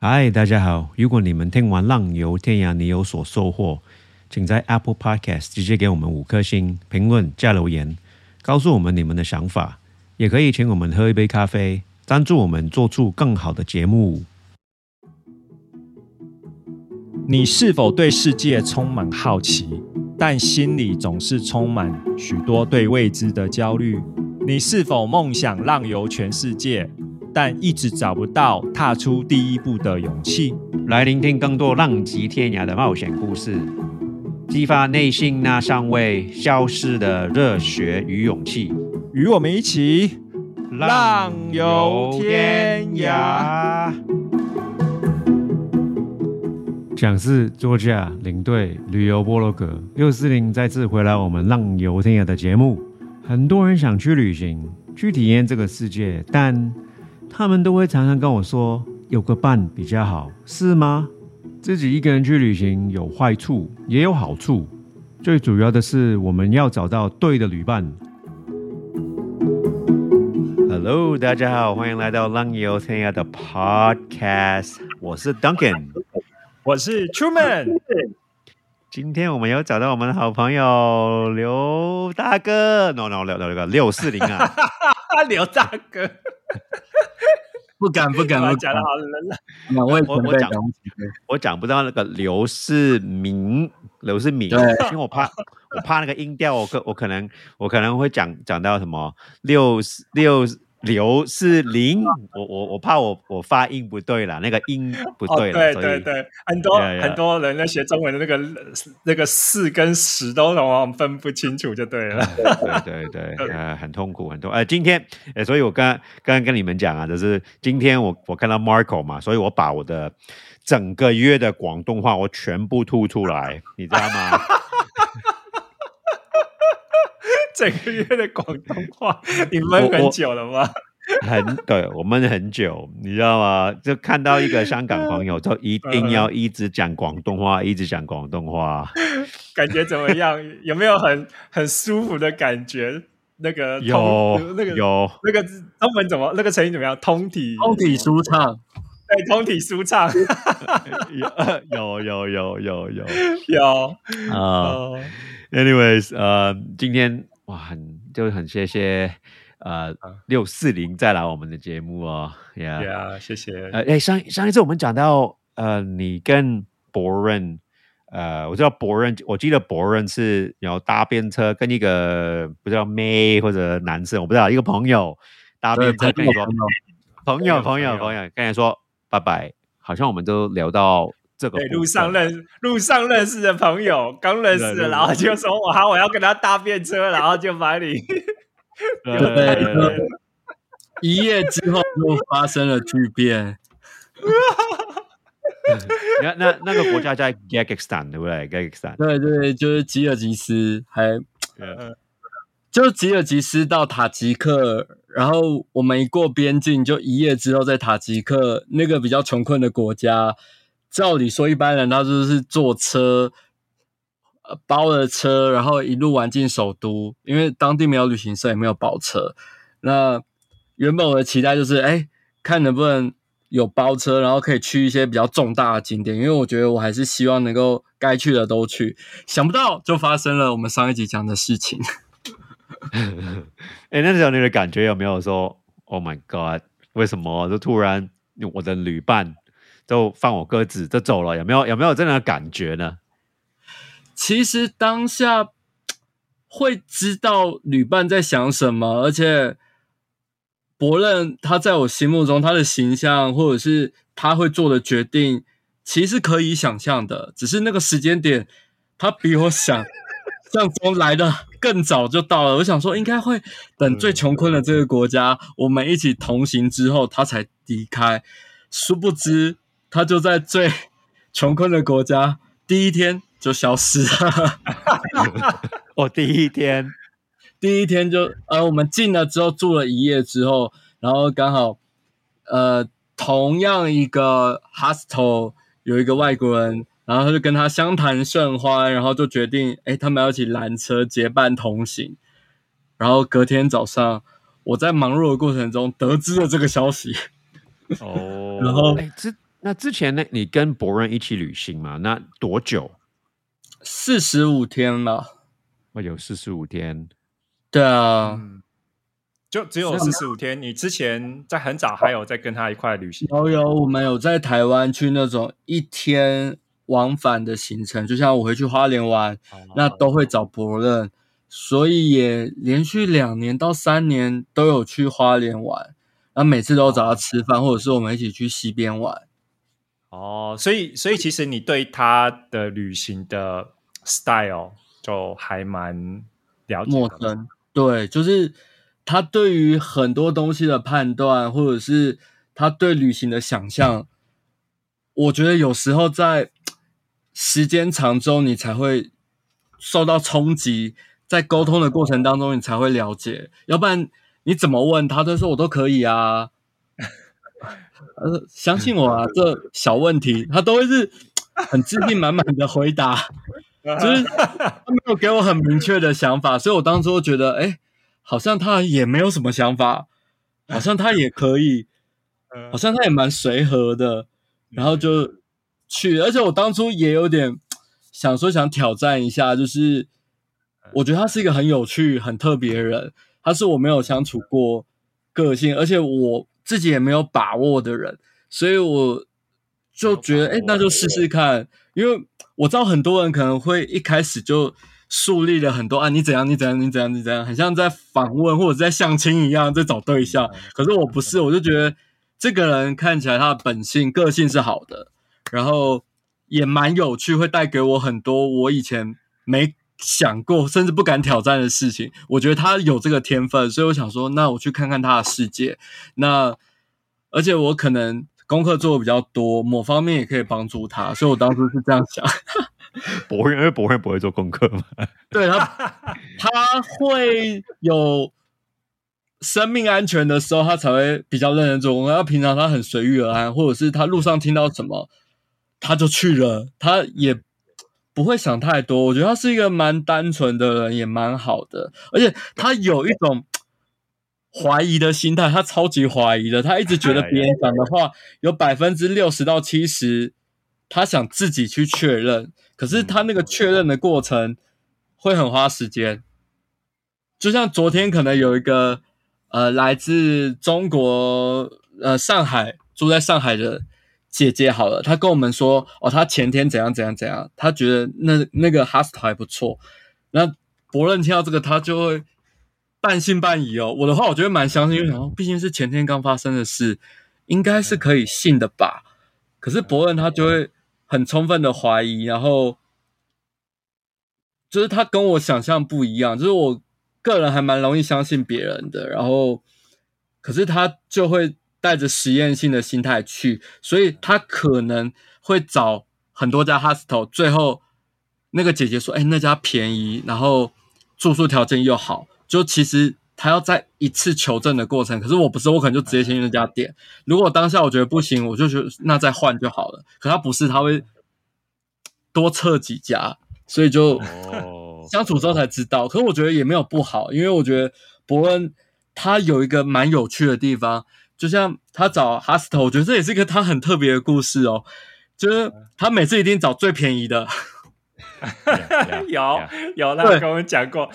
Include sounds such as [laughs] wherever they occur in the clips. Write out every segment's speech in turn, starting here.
嗨，大家好！如果你们听完《浪游天涯》，你有所收获，请在 Apple Podcast 直接给我们五颗星评论加留言，告诉我们你们的想法。也可以请我们喝一杯咖啡，赞助我们做出更好的节目。你是否对世界充满好奇，但心里总是充满许多对未知的焦虑？你是否梦想浪游全世界，但一直找不到踏出第一步的勇气？来聆听更多浪迹天涯的冒险故事，激发内心那尚未消失的热血与勇气。与我们一起浪游天涯。讲师作家领队旅游波罗格六四零再次回来我们浪游天涯的节目。很多人想去旅行，去体验这个世界，但他们都会常常跟我说，有个伴比较好，是吗？自己一个人去旅行有坏处，也有好处。最主要的是，我们要找到对的旅伴。Hello，大家好，欢迎来到浪游天涯的 Podcast，我是 Duncan，我是 Truman。今天我们有找到我们的好朋友刘大哥，no no 六六六六四零啊，刘大哥，不 [laughs] 敢不敢，我讲的好冷了。两位我我讲我讲不到那个刘世明，[laughs] 刘世明，因为我怕 [laughs] 我怕那个音调，我可我可能我可能会讲讲到什么六六。刘是零，我我我怕我我发音不对了，那个音不对了，对对对，很多很多人在学中文的那个那个四跟十都往往分不清楚，就对了，[laughs] 对对对，[laughs] 呃，很痛苦很多。呃，今天，呃，所以我刚刚刚跟你们讲啊，就是今天我我看到 Marco 嘛，所以我把我的整个月的广东话我全部吐出来，你知道吗？整个月的广东话，[laughs] 你闷很久了吗？很对，我闷很久，你知道吗？就看到一个香港朋友，就一定要一直讲广东话，一直讲广东话，感觉怎么样？有没有很很舒服的感觉？那个有那个有那个中文怎么？那个成语怎么样？通体通体舒畅，对，通体舒畅，[laughs] 有有有有有有啊。Anyways，呃，今天。哇，很就很谢谢，呃，六四零再来我们的节目哦，呀，谢谢。呃，哎，上上一次我们讲到，呃，你跟博润，呃，我知道博润，我记得博润是有搭便车跟一个不知道妹或者男生，我不知道一个朋友搭便车跟你说，朋友朋友朋友跟你说拜拜，好像我们都聊到。这个路上认路上认识的朋友，刚认识，然后就说我好，我要跟他搭便车，然后就把你，[laughs] 对，一夜之后就发生了巨变。[laughs] 那那那个国家在 g a g i s t a n 对不对？G a g i s t a n 对对，就是吉尔吉斯，还就吉尔吉斯到塔吉克，然后我们一过边境，就一夜之后在塔吉克那个比较穷困的国家。照理说，一般人他就是坐车，呃，包了车，然后一路玩进首都，因为当地没有旅行社，也没有包车。那原本我的期待就是，哎，看能不能有包车，然后可以去一些比较重大的景点，因为我觉得我还是希望能够该去的都去。想不到就发生了我们上一集讲的事情。[laughs] 哎，那时候你的感觉有没有说，Oh my God，为什么就突然我的旅伴？就放我鸽子就走了，有没有有没有这样的感觉呢？其实当下会知道旅伴在想什么，而且伯任他在我心目中他的形象，或者是他会做的决定，其实可以想象的。只是那个时间点，他比我想 [laughs] 象中来的更早就到了。我想说，应该会等最穷困的这个国家，我们一起同行之后，他才离开。殊不知。他就在最穷困的国家，第一天就消失了。[laughs] 哦，第一天，第一天就呃，我们进了之后住了一夜之后，然后刚好呃，同样一个 hostel 有一个外国人，然后他就跟他相谈甚欢，然后就决定哎，他们要一起拦车结伴同行。然后隔天早上，我在忙碌的过程中得知了这个消息。哦，然后哎，这。那之前呢，你跟博仁一起旅行嘛？那多久？四十五天了。我有四十五天。对啊，就只有四十五天。你之前在很早还有在跟他一块旅行？有有，我们有在台湾去那种一天往返的行程，就像我回去花莲玩，那都会找博任，所以也连续两年到三年都有去花莲玩，然后每次都找他吃饭，或者是我们一起去溪边玩。哦，所以所以其实你对他的旅行的 style 就还蛮了解陌生。对，就是他对于很多东西的判断，或者是他对旅行的想象，我觉得有时候在时间长中，你才会受到冲击，在沟通的过程当中，你才会了解。要不然你怎么问他，都说我都可以啊。呃，相信我啊，这小问题他都会是很自信满满的回答。[laughs] 就是他没有给我很明确的想法，所以我当初觉得，哎，好像他也没有什么想法，好像他也可以，[laughs] 好像他也蛮随和的，然后就去。而且我当初也有点想说，想挑战一下，就是我觉得他是一个很有趣、很特别的人，他是我没有相处过个性，而且我自己也没有把握的人，所以我就觉得，哎，那就试试看，因为。我知道很多人可能会一开始就树立了很多啊，你怎样，你怎样，你怎样，你怎样，很像在访问或者在相亲一样，在找对象。可是我不是，我就觉得这个人看起来他的本性、个性是好的，然后也蛮有趣，会带给我很多我以前没想过，甚至不敢挑战的事情。我觉得他有这个天分，所以我想说，那我去看看他的世界。那而且我可能。功课做的比较多，某方面也可以帮助他，所以我当初是这样想。[laughs] 不会，因为不会不会做功课嘛。[laughs] 对他，他会有生命安全的时候，他才会比较认真做功课。他平常他很随遇而安，或者是他路上听到什么，他就去了，他也不会想太多。我觉得他是一个蛮单纯的人，也蛮好的，而且他有一种。怀疑的心态，他超级怀疑的，他一直觉得别人讲的话 [laughs] 有百分之六十到七十，他想自己去确认，可是他那个确认的过程会很花时间。就像昨天可能有一个呃来自中国呃上海住在上海的姐姐，好了，她跟我们说哦，她前天怎样怎样怎样，她觉得那那个 hostel 还不错，那伯伦听到这个，他就会。半信半疑哦，我的话我觉得蛮相信，因为想毕竟是前天刚发生的事，应该是可以信的吧。可是伯恩他就会很充分的怀疑，然后就是他跟我想象不一样，就是我个人还蛮容易相信别人的，然后可是他就会带着实验性的心态去，所以他可能会找很多家 hostel，最后那个姐姐说：“哎，那家便宜，然后住宿条件又好。”就其实他要在一次求证的过程，可是我不是，我可能就直接先去那家店。如果当下我觉得不行，我就觉得那再换就好了。可他不是，他会多测几家，所以就相处之后才知道。可是我觉得也没有不好，因为我觉得伯恩他有一个蛮有趣的地方，就像他找哈斯特，我觉得这也是一个他很特别的故事哦。就是他每次一定找最便宜的。[laughs] 有有，他跟我们讲过，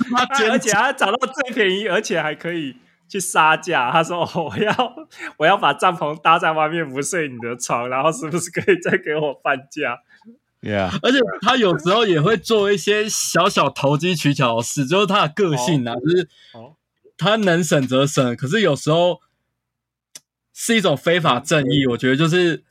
而且他找到最便宜，而且还可以去杀价。他说：“我要我要把帐篷搭在外面，不睡你的床，然后是不是可以再给我半价？”Yeah，而且他有时候也会做一些小小投机取巧的事，就是他的个性啊，就是他能省则省，可是有时候是一种非法正义。我觉得就是。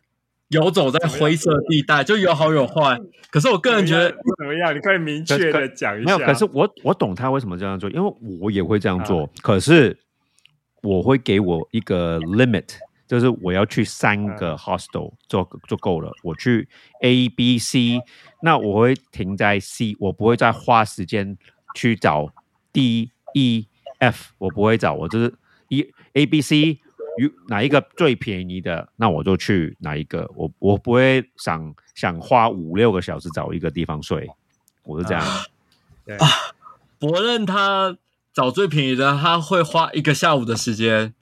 游走在灰色地带，就有好有坏。可是我个人觉得怎么样？你可以明确的讲一下。没有，可是我我懂他为什么这样做，因为我也会这样做。可是我会给我一个 limit，就是我要去三个 hostel 做就够了。我去 A、B、C，那我会停在 C，我不会再花时间去找 D、E、F，我不会找，我就是一 A、B、C。有哪一个最便宜的，那我就去哪一个。我我不会想想花五六个小时找一个地方睡，我是这样。啊，伯任他找最便宜的，他会花一个下午的时间。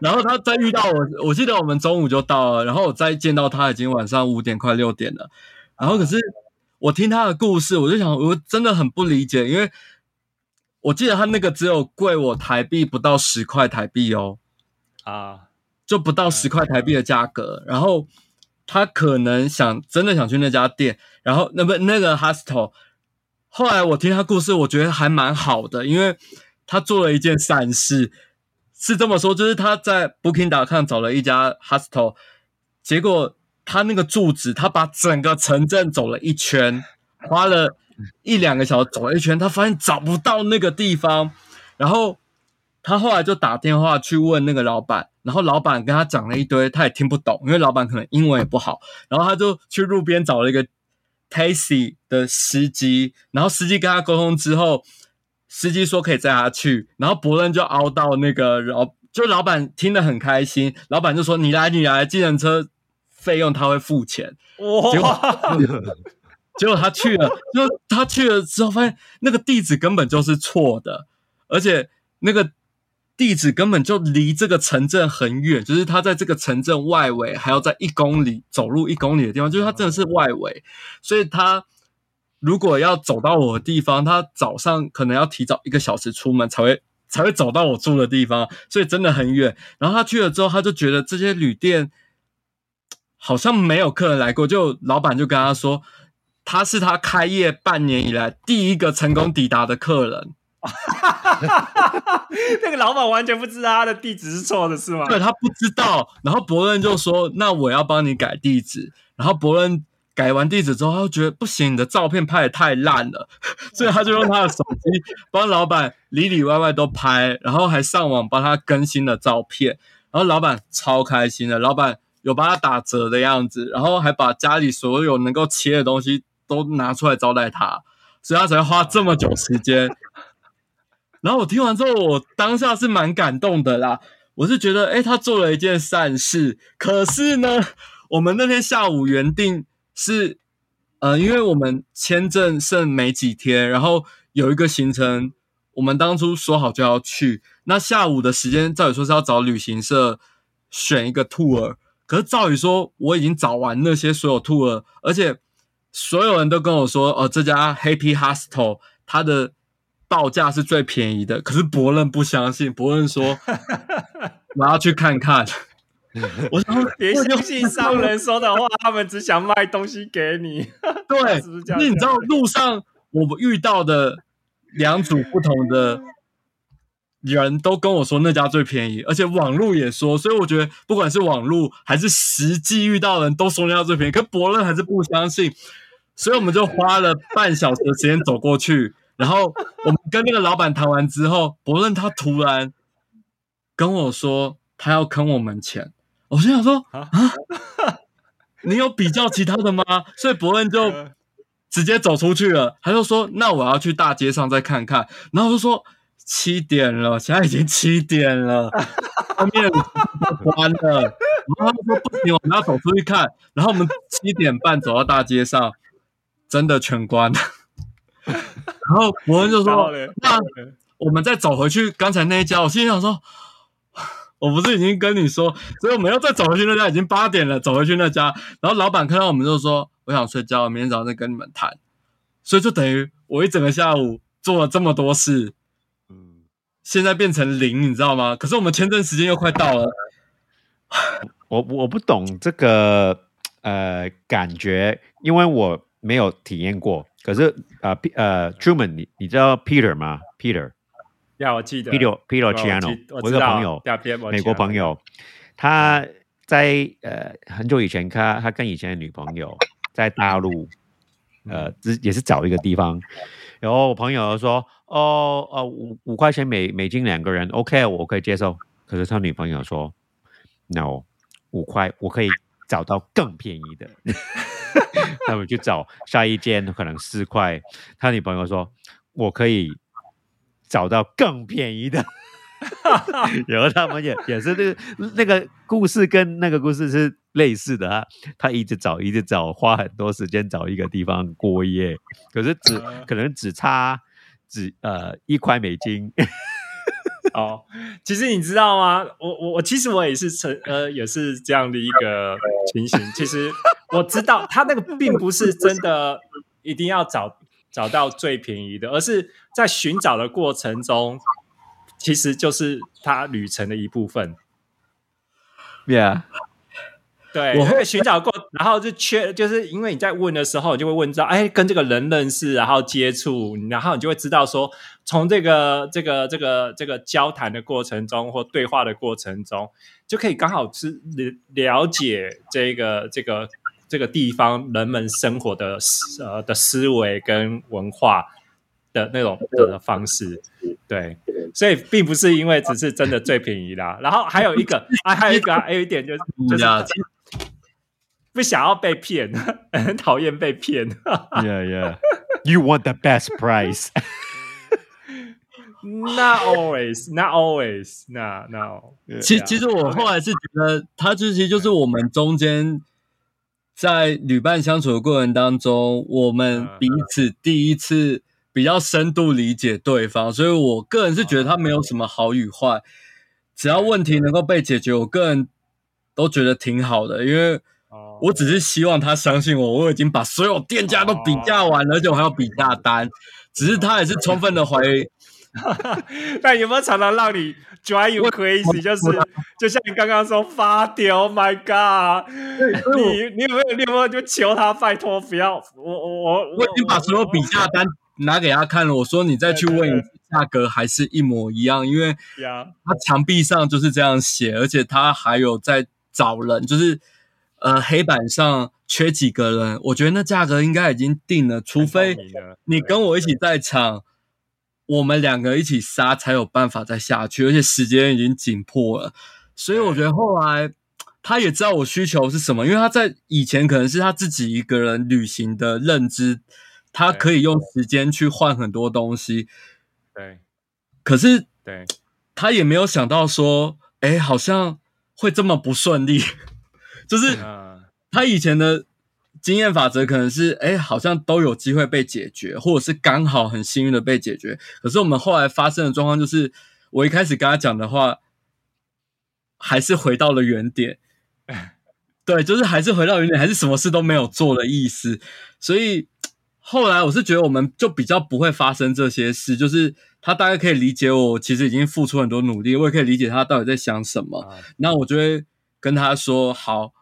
然后他再遇到我，我记得我们中午就到了，然后我再见到他已经晚上五点快六点了。然后可是我听他的故事，我就想，我真的很不理解，因为我记得他那个只有贵我台币不到十块台币哦，啊，就不到十块台币的价格。然后他可能想真的想去那家店，然后那不那个 hostel。后来我听他故事，我觉得还蛮好的，因为他做了一件善事，是这么说，就是他在 Booking.com 找了一家 hostel，结果他那个住址，他把整个城镇走了一圈，花了一两个小时走了一圈，他发现找不到那个地方，然后他后来就打电话去问那个老板，然后老板跟他讲了一堆，他也听不懂，因为老板可能英文也不好，然后他就去路边找了一个。Taxi 的司机，然后司机跟他沟通之后，司机说可以载他去，然后伯伦就凹到那个老，就老板听得很开心，老板就说你来你来，计程车费用他会付钱。结果 [laughs] 结果他去了，就他去了之后发现那个地址根本就是错的，而且那个。地址根本就离这个城镇很远，就是他在这个城镇外围，还要在一公里走路一公里的地方，就是他真的是外围，所以他如果要走到我的地方，他早上可能要提早一个小时出门才会才会走到我住的地方，所以真的很远。然后他去了之后，他就觉得这些旅店好像没有客人来过，就老板就跟他说，他是他开业半年以来第一个成功抵达的客人。[laughs] 那个老板完全不知道他的地址是错的，是吗？对他不知道。然后伯伦就说：“那我要帮你改地址。”然后伯伦改完地址之后，他就觉得不行，你的照片拍的太烂了，[laughs] 所以他就用他的手机帮老板里里外外都拍，然后还上网帮他更新了照片。然后老板超开心的，老板有帮他打折的样子，然后还把家里所有能够切的东西都拿出来招待他，所以他才会花这么久时间。[laughs] 然后我听完之后，我当下是蛮感动的啦。我是觉得，哎，他做了一件善事。可是呢，我们那天下午原定是，呃，因为我们签证剩没几天，然后有一个行程，我们当初说好就要去。那下午的时间，赵宇说是要找旅行社选一个 tour，可是赵宇说我已经找完那些所有 tour，而且所有人都跟我说，哦，这家 Happy Hostel 它的。报价是最便宜的，可是伯伦不相信。伯伦说：“ [laughs] 我要去看看。[laughs] ”我说：“别相信商人说的话，他们只想卖东西给你。[laughs] ”对，是你知道路上我们遇到的两组不同的人都跟我说那家最便宜，而且网络也说，所以我觉得不管是网络还是实际遇到的人都说那家最便宜，可伯乐还是不相信，所以我们就花了半小时的时间走过去。然后我们跟那个老板谈完之后，伯乐他突然跟我说他要坑我们钱，[laughs] 我心想说啊，你有比较其他的吗？所以伯乐就直接走出去了。他就说那我要去大街上再看看。然后就说七点了，现在已经七点了，后面关了。然后他说不行，我们要走出去看。然后我们七点半走到大街上，真的全关了。然后伯恩就说：“那我们再走回去刚才那一家。”我心里想说：“我不是已经跟你说，所以我们要再走回去那家，已经八点了，走回去那家。”然后老板看到我们就说：“我想睡觉，明天早上再跟你们谈。”所以就等于我一整个下午做了这么多事，嗯，现在变成零，你知道吗？可是我们签证时间又快到了。我我不懂这个呃感觉，因为我没有体验过。可是呃呃，Truman，你你知道 Peter 吗？Peter，呀，我记得 Peter Peter Chiano，我一个朋友，美国朋友，他在呃很久以前，他他跟以前的女朋友在大陆，呃，只也是找一个地方，然后我朋友说，哦哦五五块钱美美金两个人，OK，我可以接受。可是他女朋友说，No，五块我可以找到更便宜的。[laughs] 他们去找下一间，可能四块。他女朋友说：“我可以找到更便宜的。” [laughs] 然后他们也 [laughs] 也是那个那个故事跟那个故事是类似的啊。他一直找，一直找，花很多时间找一个地方过夜，可是只可能只差只呃一块美金。[laughs] 哦，其实你知道吗？我我我其实我也是成呃也是这样的一个情形。其实我知道他那个并不是真的一定要找找到最便宜的，而是在寻找的过程中，其实就是他旅程的一部分。Yeah，对，我我会寻找过，然后就缺，就是因为你在问的时候，你就会问到，哎，跟这个人认识，然后接触，然后你就会知道说，从这个这个这个这个交谈的过程中或对话的过程中，就可以刚好是了了解这个这个这个地方人们生活的思呃的思维跟文化的那种的方式，对。所以并不是因为只是真的最便宜啦，[laughs] 然后还有一个啊，还有一个、啊，还有一点就是就是呀 [laughs] 不想要被骗，[laughs] 很讨厌被骗。Yeah, yeah. You want the best price. Not always, not always, no, no. 其.其实我后来是觉得，他就其实就是我们中间在旅伴相处的过程当中，我们彼此第一次比较深度理解对方，所以我个人是觉得他没有什么好与坏，只要问题能够被解决，我个人都觉得挺好的，因为哦我只是希望他相信我，我已经把所有店家都比价完了，而且我还要比价单，只是他也是充分的怀疑。[laughs] 但有没有常常让你 drive you crazy？就是就像你刚刚说发屌，Oh my God！你你有没有你有没有就求他拜托不要我我我我已经把所有比价单拿给他看了，我说你再去问一次，价格还是一模一样，因为他墙壁上就是这样写，而且他还有在找人，就是呃黑板上缺几个人，我觉得那价格应该已经定了，除非你跟我一起在场，我们两个一起杀才有办法再下去，而且时间已经紧迫了，所以我觉得后来。他也知道我需求是什么，因为他在以前可能是他自己一个人旅行的认知，他可以用时间去换很多东西。对可是对他也没有想到说，哎，好像会这么不顺利。就是嗯他以前的经验法则可能是，哎，好像都有机会被解决，或者是刚好很幸运的被解决。可是我们后来发生的状况就是，我一开始跟他讲的话，还是回到了原点。[laughs] 对，就是还是回到原点，还是什么事都没有做的意思。所以后来我是觉得我们就比较不会发生这些事，就是他大概可以理解我，其实已经付出很多努力，我也可以理解他到底在想什么。啊那我就会跟他说：“好，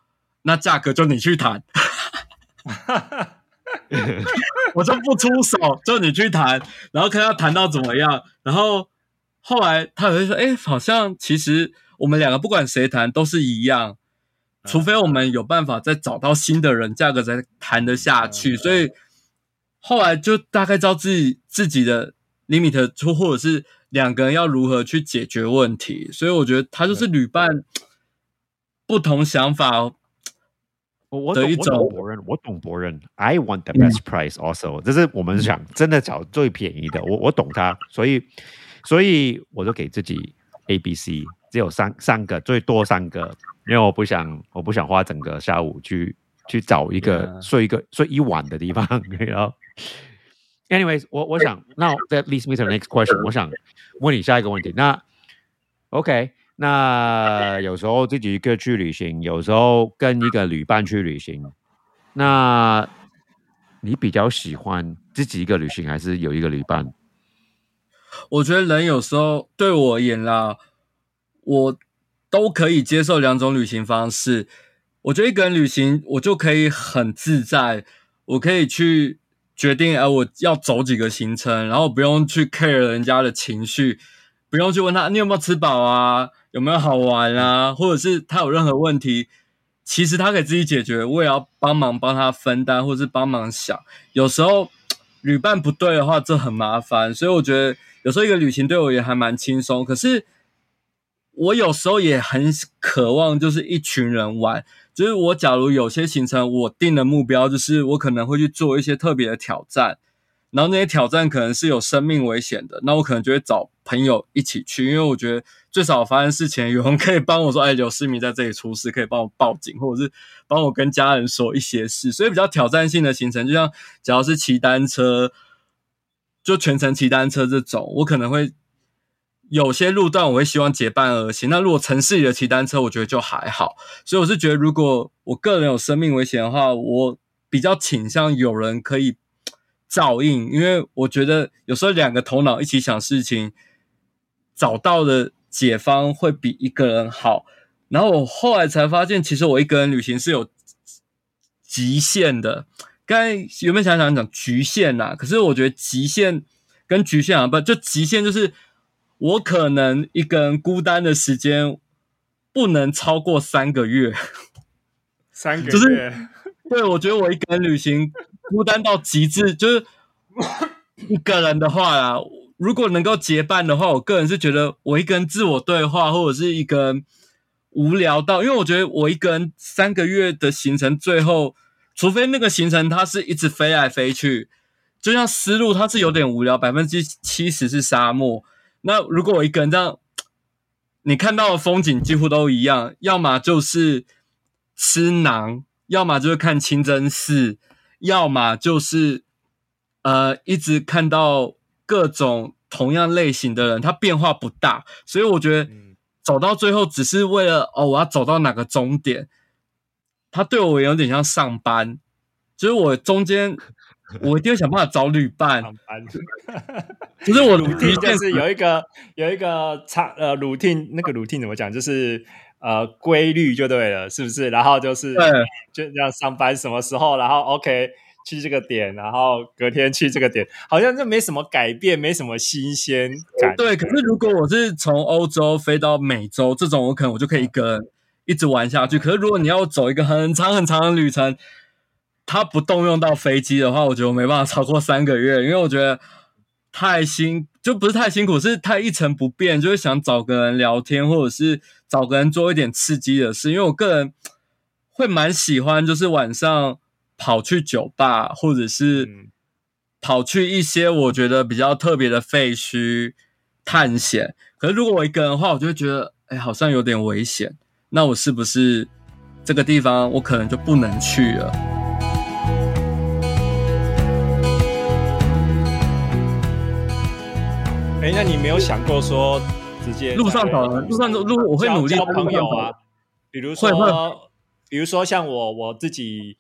那价格就你去谈，[laughs] 我就不出手，就你去谈，然后看他谈到怎么样。”然后后来他也会说：“哎，好像其实我们两个不管谁谈都是一样，除非我们有办法再找到新的人，价格才谈得下去。”所以后来就大概知道自己自己的 limit，或或者是两个人要如何去解决问题。所以我觉得他就是旅伴不同想法。我我懂我的一种懂博人，我懂博人。I want the best price also，这是我们想真的找最便宜的。我我懂他，所以所以我就给自己 A、B、C，只有三三个，最多三个，因为我不想我不想花整个下午去去找一个睡一个睡一晚的地方，[laughs] 然后。Anyways，我我想，那 that leads me to the next question。我想问你下一个问题。那 OK，那有时候自己一个去旅行，有时候跟一个旅伴去旅行。那你比较喜欢自己一个旅行，还是有一个旅伴？我觉得人有时候对我而言啦，我都可以接受两种旅行方式。我觉得一个人旅行，我就可以很自在，我可以去决定，哎、我要走几个行程，然后不用去 care 人家的情绪，不用去问他你有没有吃饱啊，有没有好玩啊，或者是他有任何问题，其实他可以自己解决，我也要帮忙帮他分担，或是帮忙想。有时候旅伴不对的话，这很麻烦，所以我觉得有时候一个旅行对我也还蛮轻松。可是我有时候也很渴望，就是一群人玩。就是我假如有些行程，我定的目标就是我可能会去做一些特别的挑战，然后那些挑战可能是有生命危险的，那我可能就会找朋友一起去，因为我觉得最少发生事情有人 [laughs] 可以帮我说，哎，刘思明在这里出事，可以帮我报警，或者是帮我跟家人说一些事，所以比较挑战性的行程，就像只要是骑单车，就全程骑单车这种，我可能会有些路段我会希望结伴而行。那如果城市里的骑单车，我觉得就还好。所以我是觉得，如果我个人有生命危险的话，我比较倾向有人可以照应，因为我觉得有时候两个头脑一起想事情，找到的解方会比一个人好。然后我后来才发现，其实我一个人旅行是有极限的。刚才有没有想想讲局限呐？可是我觉得极限。跟局限啊，不就极限就是我可能一个人孤单的时间不能超过三个月，三个月，就是对我觉得我一个人旅行孤单到极致，就是一个人的话啊，如果能够结伴的话，我个人是觉得我一个人自我对话，或者是一个人无聊到，因为我觉得我一个人三个月的行程，最后除非那个行程它是一直飞来飞去。就像丝路，它是有点无聊，百分之七十是沙漠。那如果我一个人这样，你看到的风景几乎都一样，要么就是吃馕，要么就是看清真寺，要么就是呃一直看到各种同样类型的人，他变化不大。所以我觉得走到最后，只是为了哦，我要走到哪个终点，他对我有点像上班，就是我中间。[laughs] 我一定要想办法找旅伴。[laughs] 就是我 [laughs] routine 就是有一个有一个差呃 routine 那个 routine 怎么讲？就是呃规律就对了，是不是？然后就是就这样上班什么时候，然后 OK 去这个点，然后隔天去这个点，好像就没什么改变，没什么新鲜感。对，可是如果我是从欧洲飞到美洲这种，我可能我就可以跟一直玩下去。可是如果你要走一个很长很长的旅程，他不动用到飞机的话，我觉得我没办法超过三个月，因为我觉得太辛，就不是太辛苦，是太一成不变，就是想找个人聊天，或者是找个人做一点刺激的事。因为我个人会蛮喜欢，就是晚上跑去酒吧，或者是跑去一些我觉得比较特别的废墟探险。可是如果我一个人的话，我就会觉得，哎，好像有点危险。那我是不是这个地方我可能就不能去了？哎，那你没有想过说直接路上找人，路上路我会努力交朋友啊。比如说，比如说像我我自己，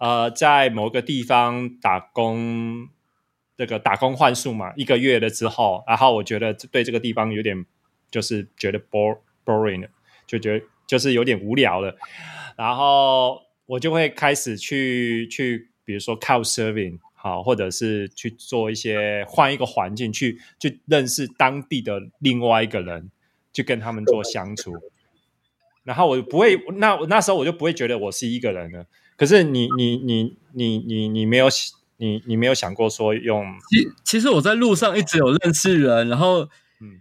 呃，在某个地方打工，这个打工换宿嘛，一个月了之后，然后我觉得对这个地方有点就是觉得 bor boring 就觉得就是有点无聊了，然后我就会开始去去，比如说 couch surfing。好，或者是去做一些换一个环境，去去认识当地的另外一个人，去跟他们做相处。然后我不会，那那时候我就不会觉得我是一个人了。可是你你你你你你没有你你没有想过说用？其其实我在路上一直有认识人，然后嗯，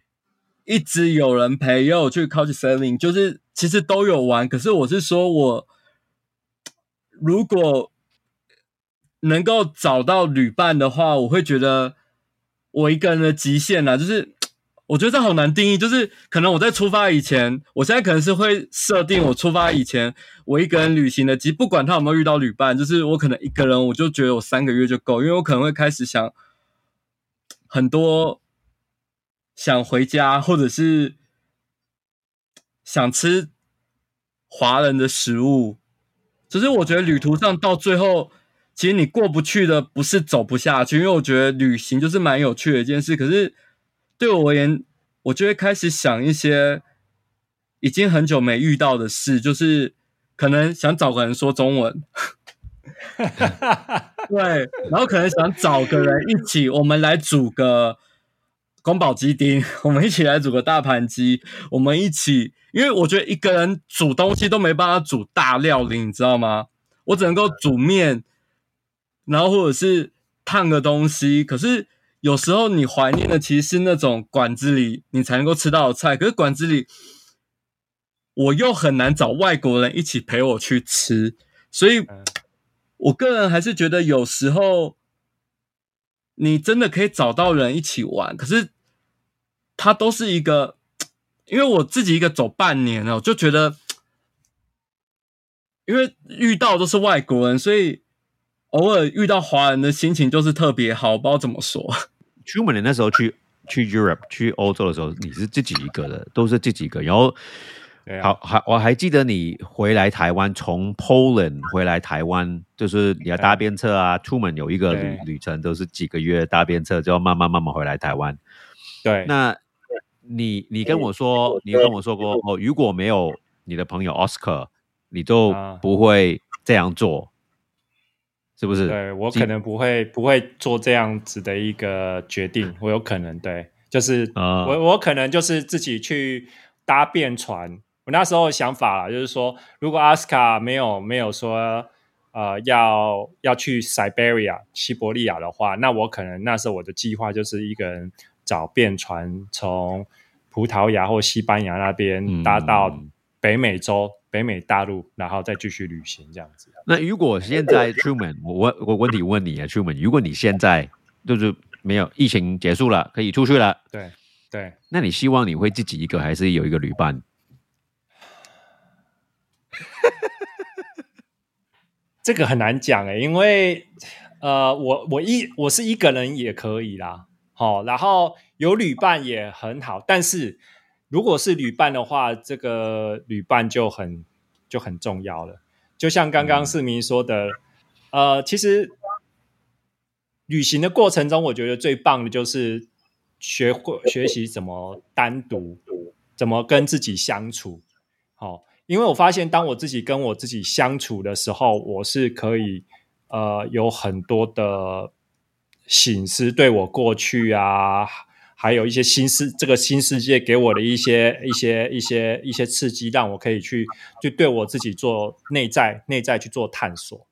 一直有人陪，也有去 couch surfing，就是其实都有玩。可是我是说我如果。能够找到旅伴的话，我会觉得我一个人的极限呢，就是我觉得这好难定义。就是可能我在出发以前，我现在可能是会设定我出发以前我一个人旅行的，即不管他有没有遇到旅伴，就是我可能一个人我就觉得我三个月就够，因为我可能会开始想很多，想回家，或者是想吃华人的食物。就是我觉得旅途上到最后。其实你过不去的不是走不下去，因为我觉得旅行就是蛮有趣的一件事。可是对我而言，我就会开始想一些已经很久没遇到的事，就是可能想找个人说中文，对，然后可能想找个人一起，我们来煮个宫保鸡丁，我们一起来煮个大盘鸡，我们一起，因为我觉得一个人煮东西都没办法煮大料理，你知道吗？我只能够煮面。然后或者是烫个东西，可是有时候你怀念的其实是那种馆子里你才能够吃到的菜，可是馆子里我又很难找外国人一起陪我去吃，所以我个人还是觉得有时候你真的可以找到人一起玩，可是他都是一个，因为我自己一个走半年了，我就觉得，因为遇到都是外国人，所以。偶尔遇到华人的心情就是特别好，不知道怎么说。出门的那时候去去 Europe 去欧洲的时候，你是自己一个的，都是自己一个。然后，好还我还记得你回来台湾，从 Poland 回来台湾，就是你要搭便车啊，出门有一个旅旅程，都是几个月搭便车，就要慢慢慢慢回来台湾。对，那你你跟我说，你跟我说过哦，如果没有你的朋友 Oscar，你就啊不会这样做，是不是？对我可能不会不会做这样子的一个决定，我有可能对，就是、啊我我可能就是自己去搭便船。我那时候的想法啦，就是说，如果阿斯卡没有没有说呃要要去 Siberia 西伯利亚的话，那我可能那时候我的计划就是一个人找便船从葡萄牙或西班牙那边搭到嗯北美洲、北美大陆，然后再继续旅行这样子。那如果现在 Truman，我问我问题问你啊，Truman，如果你现在就是没有疫情结束了，可以出去了，对对。那你希望你会自己一个，还是有一个旅伴？[laughs] 这个很难讲诶，因为呃，我我一我是一个人也可以啦，好、然后有旅伴也很好，但是如果是旅伴的话，这个旅伴就很就很重要了。就像刚刚市民说的，呃，其实旅行的过程中，我觉得最棒的就是学会学习怎么单独，怎么跟自己相处。好、因为我发现，当我自己跟我自己相处的时候，我是可以呃有很多的醒思，对我过去啊，还有一些新世这个新世界给我的一些一些一些一些刺激，让我可以去就对我自己做内在内在去做探索。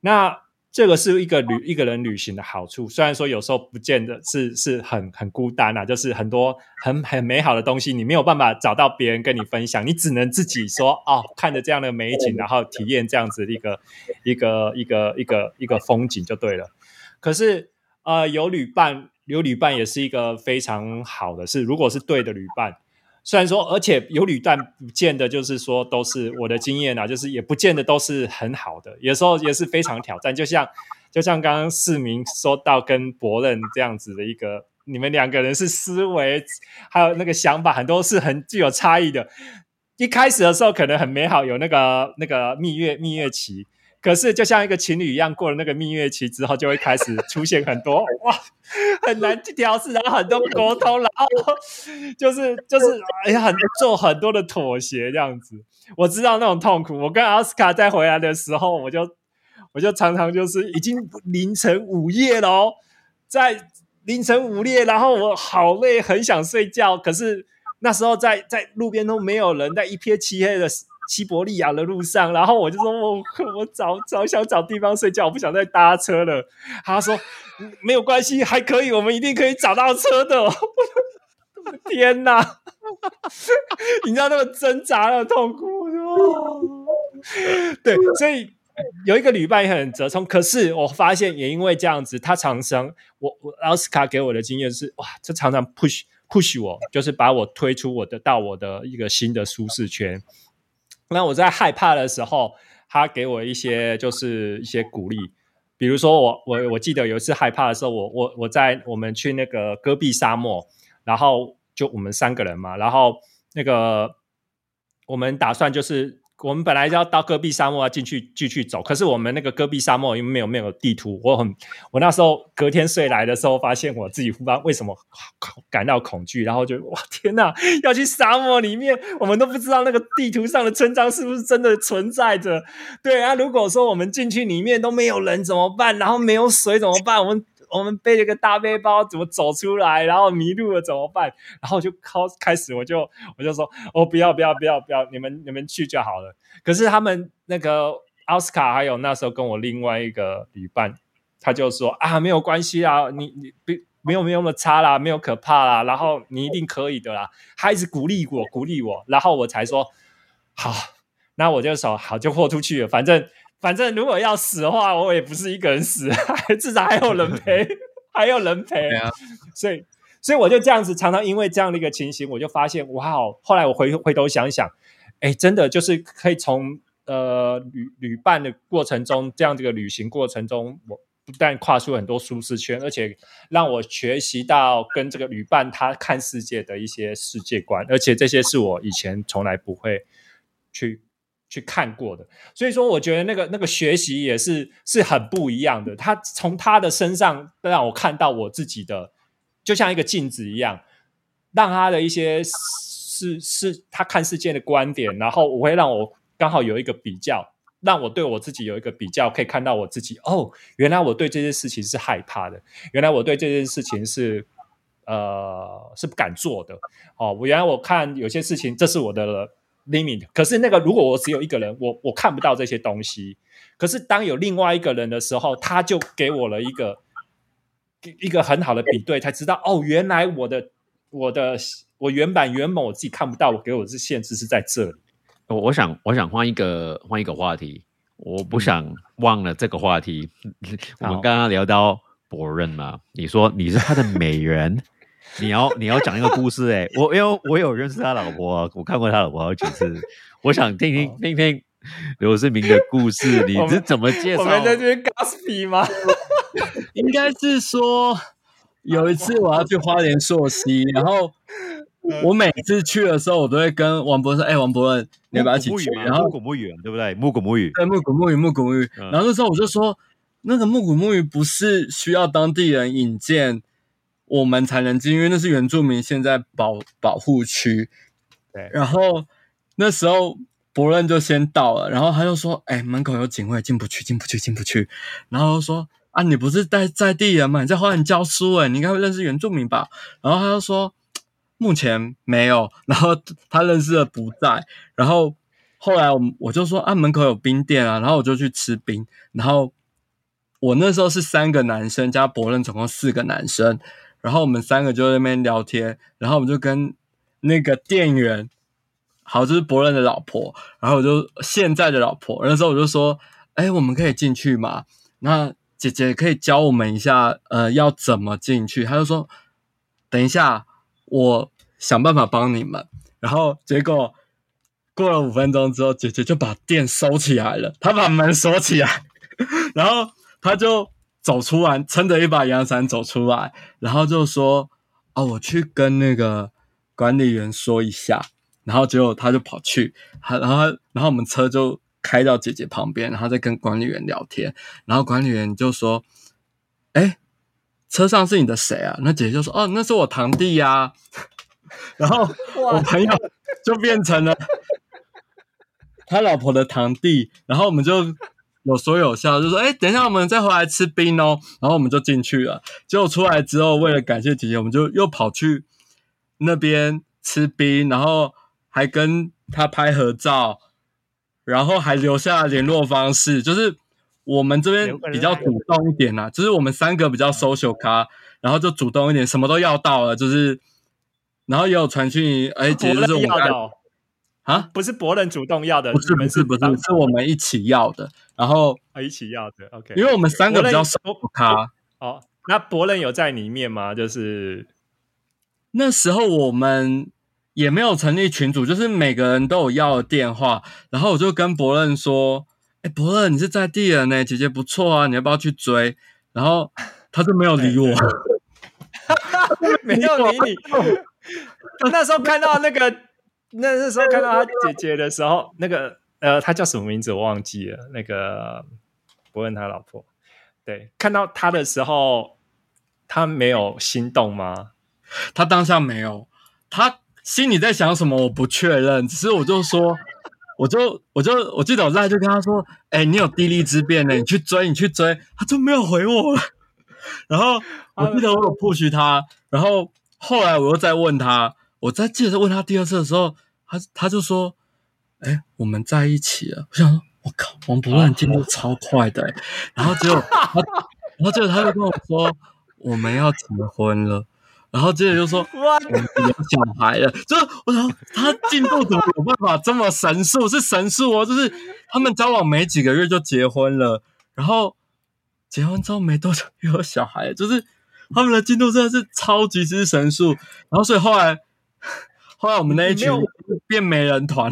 那这个是一个旅一个人旅行的好处，虽然说有时候不见得是是很很孤单啊，就是很多很很美好的东西，你没有办法找到别人跟你分享，你只能自己说哦，看着这样的美景，然后体验这样子一个一个一个一个一个风景就对了。可是呃，有旅伴，有旅伴也是一个非常好的事，如果是对的旅伴。虽然说，而且有旅伴不见得就是说都是我的经验啊，就是也不见得都是很好的，有时候也是非常挑战。就像就像刚刚市民说到跟伯任这样子的一个，你们两个人是思维还有那个想法很多是很具有差异的。一开始的时候可能很美好，有那个那个蜜月蜜月期，可是就像一个情侣一样，过了那个蜜月期之后，就会开始出现很多 [laughs] 哇很难去调试，然后很多沟通，然后就是 [laughs] 就是哎呀，很做很多的妥协这样子。我知道那种痛苦。我跟奥斯卡在回来的时候，我就我就常常就是已经凌晨午夜了哦，在凌晨午夜，然后我好累，很想睡觉，可是那时候在在路边都没有人，在一片漆黑的西伯利亚的路上，然后我就说我我找找想找地方睡觉，我不想再搭车了。他说没有关系，还可以，我们一定可以找到车的。[laughs] 天哪！[laughs] 你知道那个挣扎的痛苦，我就哦对，所以有一个旅伴也很折冲。可是我发现，也因为这样子，他常常我我奥斯卡给我的经验是，哇，这常常 push push 我，就是把我推出我的到我的一个新的舒适圈。那我在害怕的时候，他给我一些就是一些鼓励，比如说我我我记得有一次害怕的时候，我我我在我们去那个戈壁沙漠，然后就我们三个人嘛，然后那个我们打算就是我们本来要到戈壁沙漠要进去继续走，可是我们那个戈壁沙漠因为没有没有地图，我很我那时候隔天睡来的时候，发现我自己不知道为什么感到恐惧，然后就哇天哪，要去沙漠里面，我们都不知道那个地图上的村庄是不是真的存在着。对啊，如果说我们进去里面都没有人怎么办？然后没有水怎么办？我们我们背着个大背包怎么走出来？然后迷路了怎么办？然后就靠开始我就我就说哦不要不要不要不要，你们你们去就好了。可是他们那个奥斯卡还有那时候跟我另外一个旅伴，他就说啊没有关系啊，你你不。没有没有那么差啦，没有可怕啦，然后你一定可以的啦。他一直鼓励我，鼓励我，然后我才说好，那我就说好，就豁出去了。反正反正如果要死的话，我也不是一个人死，[laughs] 至少还有人陪，[laughs] 还有人陪。啊，所以所以我就这样子，常常因为这样的一个情形，我就发现哇哦，后来我回回头想想，哎，真的就是可以从呃旅旅伴的过程中，这样这个旅行过程中，我不但跨出很多舒适圈，而且让我学习到跟这个旅伴他看世界的一些世界观，而且这些是我以前从来不会去去看过的。所以说，我觉得那个那个学习也是是很不一样的。他从他的身上让我看到我自己的，就像一个镜子一样，让他的一些是是他看世界的观点，然后我会让我刚好有一个比较。让我对我自己有一个比较，可以看到我自己哦，原来我对这件事情是害怕的，原来我对这件事情是呃是不敢做的哦。我原来我看有些事情，这是我的 limit。可是那个如果我只有一个人，我我看不到这些东西。可是当有另外一个人的时候，他就给我了一个一个很好的比对，才知道哦，原来我的我的我原版原本我自己看不到，我给我的限制是在这里。我我想我想换一个换一个话题，我不想忘了这个话题。我们刚刚聊到博润嘛，你说你是他的美人，你要你要讲一个故事哎，我因为我有认识他老婆，我看过他老婆好几次，我想听听听听刘世明的故事，你是怎么介绍？我们在这边 gossip 吗？[laughs] 应该是说有一次我要去花莲溯溪，然后。我每次去的时候，我都会跟王博说：“哎，王博，你要不要一起去？”然后木古木语，对不对？木古木语，对，木古木语，木古木语。然后那时候我就说：“那个木古木语不是需要当地人引荐，我们才能进，因为那是原住民现在保保护区。”对。然后那时候伯伦就先到了，然后他就说：“哎，门口有警卫，进不去，进不去，进不去。”然后说：“啊，你不是在在地人吗？你在花莲教书，哎，你应该会认识原住民吧？”然后他就说。目前没有，[laughs] 然后他认识的不在，然后后来我我就说啊，门口有冰店啊，然后我就去吃冰，然后我那时候是三个男生加伯伦，总共四个男生，然后我们三个就在那边聊天，然后我们就跟那个店员，好，就是伯仁的老婆，然后我就现在的老婆，那时候我就说，哎，我们可以进去吗？那姐姐可以教我们一下，呃，要怎么进去？他就说，等一下。我想办法帮你们，然后结果过了五分钟之后，姐姐就把店收起来了。她把门锁起来，然后她就走出来，撑着一把阳伞走出来，然后就说：“哦，我去跟那个管理员说一下。”然后结果他就跑去，然后然后我们车就开到姐姐旁边，然后再跟管理员聊天。然后管理员就说：“哎。”车上是你的谁啊？那姐姐就说：“哦，那是我堂弟呀。” [laughs] 然后我朋友就变成了他老婆的堂弟。然后我们就有说有笑，就说：“哎，等一下我们再回来吃冰哦。”然后我们就进去了。结果出来之后，为了感谢姐姐，我们就又跑去那边吃冰，然后还跟他拍合照，然后还留下联络方式，就是。我们这边比较主动一点呐，就是我们三个比较 social 咖，然后就主动一点，什么都要到了，就是，然后也有传讯，哎，欸，姐就是我们啊，不是博人主动要的，不是不是不是，是我们一起要的，然后一起要的，OK，因为我们三个比较 social 咖，哦，那伯伦有在里面吗？就是那时候我们也没有成立群组，就是每个人都有要的电话，然后我就跟伯伦说。哎，伯乐，你是在地人呢，姐姐不错啊，你要不要去追？然后他就没有理我，[laughs] 没有理你。[laughs] 那时候看到那个，那那时候看到他姐姐的时候，那个呃，他叫什么名字我忘记了。那个伯恩他老婆，对，看到他的时候，他没有心动吗？他当下没有，他心里在想什么？我不确认，只是我就说。[laughs] 我就我就我记得我赖就跟他说：“哎，你有地利之便呢，你去追，你去追。”他就没有回我了。然后我记得我有 push 他，然后后来我又再问他，我再记得问他第二次的时候，他他就说：“哎，我们在一起了。”我想说：“我靠，王博乱进度超快的。”然后结果他，然后结果他就跟我说：“我们要结婚了。”然后接着就说：[laughs] “哇，有小孩了。”就是我想他进度怎么有办法这么神速？是神速哦！就是他们交往没几个月就结婚了，然后结婚之后没多久又有小孩，就是他们的进度真的是超级之神速。然后所以后来后来我们那一群变没人团。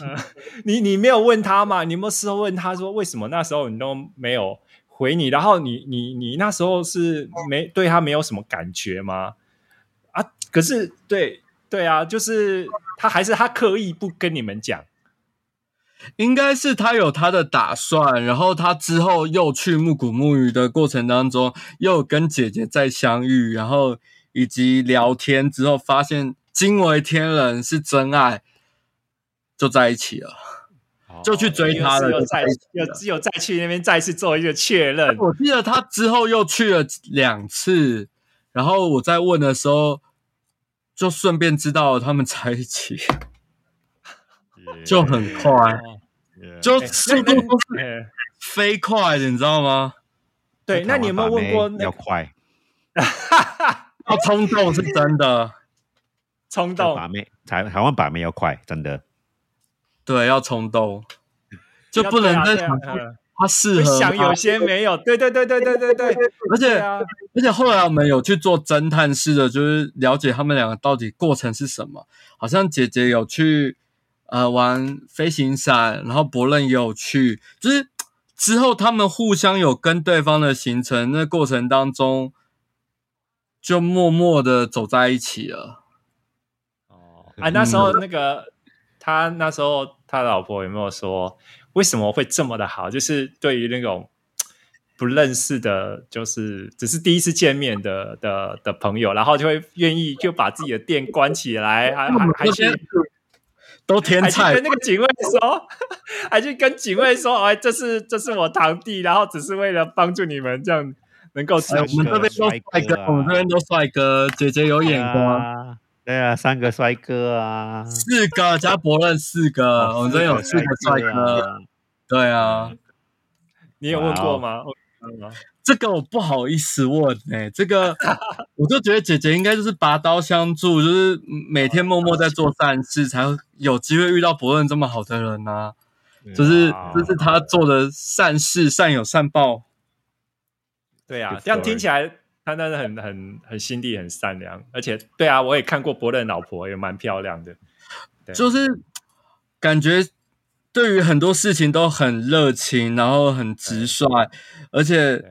[laughs] 嗯，你你没有问他嘛？你有没有事后问他说为什么那时候你都没有回你，然后你你你那时候是没对他没有什么感觉吗？啊，可是对对啊，就是他还是他刻意不跟你们讲，应该是他有他的打算，然后他之后又去木谷木鱼的过程当中，又跟姐姐再相遇，然后以及聊天之后，发现惊为天人是真爱，就在一起了，就去追他了，又再又只有再去那边再次做一个确认。我记得他之后又去了两次，然后我在问的时候，就顺便知道他们在一起，[laughs] 就很快，就速度都是飞快的，你知道吗？对，那你有没有问过？要快，要冲动是真的，[laughs] 冲动把妹台台湾把妹要快，真的。对，要冲动，就不能再想他适合。想有些没有，对对对对对对对。[laughs] 而且而且后来我们有去做侦探式的，就是了解他们两个到底过程是什么。好像姐姐有去呃玩飞行伞，然后伯伦也有去，就是 [tsk] 之后他们互相有跟对方的行程，那过程当中就默默的走在一起了。哦，啊，那时候那个。他那时候，他老婆有没有说为什么会这么的好？就是对于那种 [tsk] 不认识的，就是只是第一次见面的的的朋友，然后就会愿意就把自己的店关起来，还还还去都天菜，跟那个警卫说，[laughs] 还去跟警卫说，哎，这是这是我堂弟，然后只是为了帮助你们，这样能够。我们这边都帅哥，我们这边都帅哥，姐姐有眼光。对啊，三个帅哥啊，四个加伯伦四个，我们这有四个帅哥。对啊，你有问过吗？这个我不好意思问哎，这个我就觉得姐姐应该就是拔刀相助，就是每天默默在做善事，才有机会遇到伯恩这么好的人呐。就是就是他做的善事，善有善报。对啊，这样听起来。他那是很很很心地很善良，而且对啊，我也看过伯乐老婆也蛮漂亮的，就是感觉对于很多事情都很热情，然后很直率，而且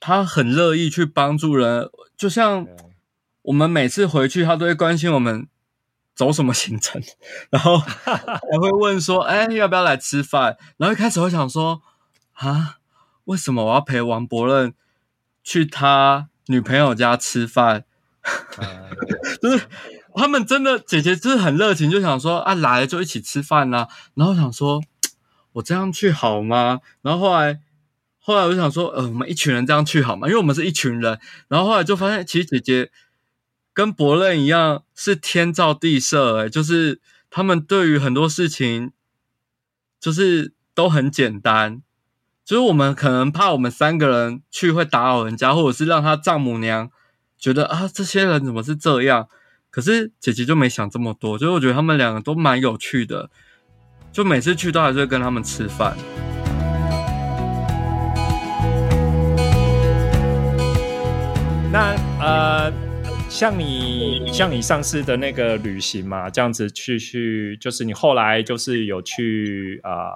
他很乐意去帮助人。就像我们每次回去，他都会关心我们走什么行程，[laughs] 然后 [laughs] 还会问说：“哎，要不要来吃饭？”然后一开始会想说：“啊，为什么我要陪王伯伦？”去他女朋友家吃饭 [laughs] [laughs] 就是他们真的姐姐就是很热情，就想说啊来就一起吃饭啦。然后想说 [tsk] 我这样去好吗？然后后来后来我就想说，呃，我们一群人这样去好吗？因为我们是一群人。然后后来就发现，其实姐姐跟伯乐一样是天造地设，哎，就是他们对于很多事情就是都很简单。就是我们可能怕我们三个人去会打扰人家，或者是让他丈母娘觉得啊，这些人怎么是这样？可是姐姐就没想这么多，就是我觉得他们两个都蛮有趣的，就每次去都还是会跟他们吃饭。那呃，像你像你上次的那个旅行嘛，这样子去去，就是你后来就是有去啊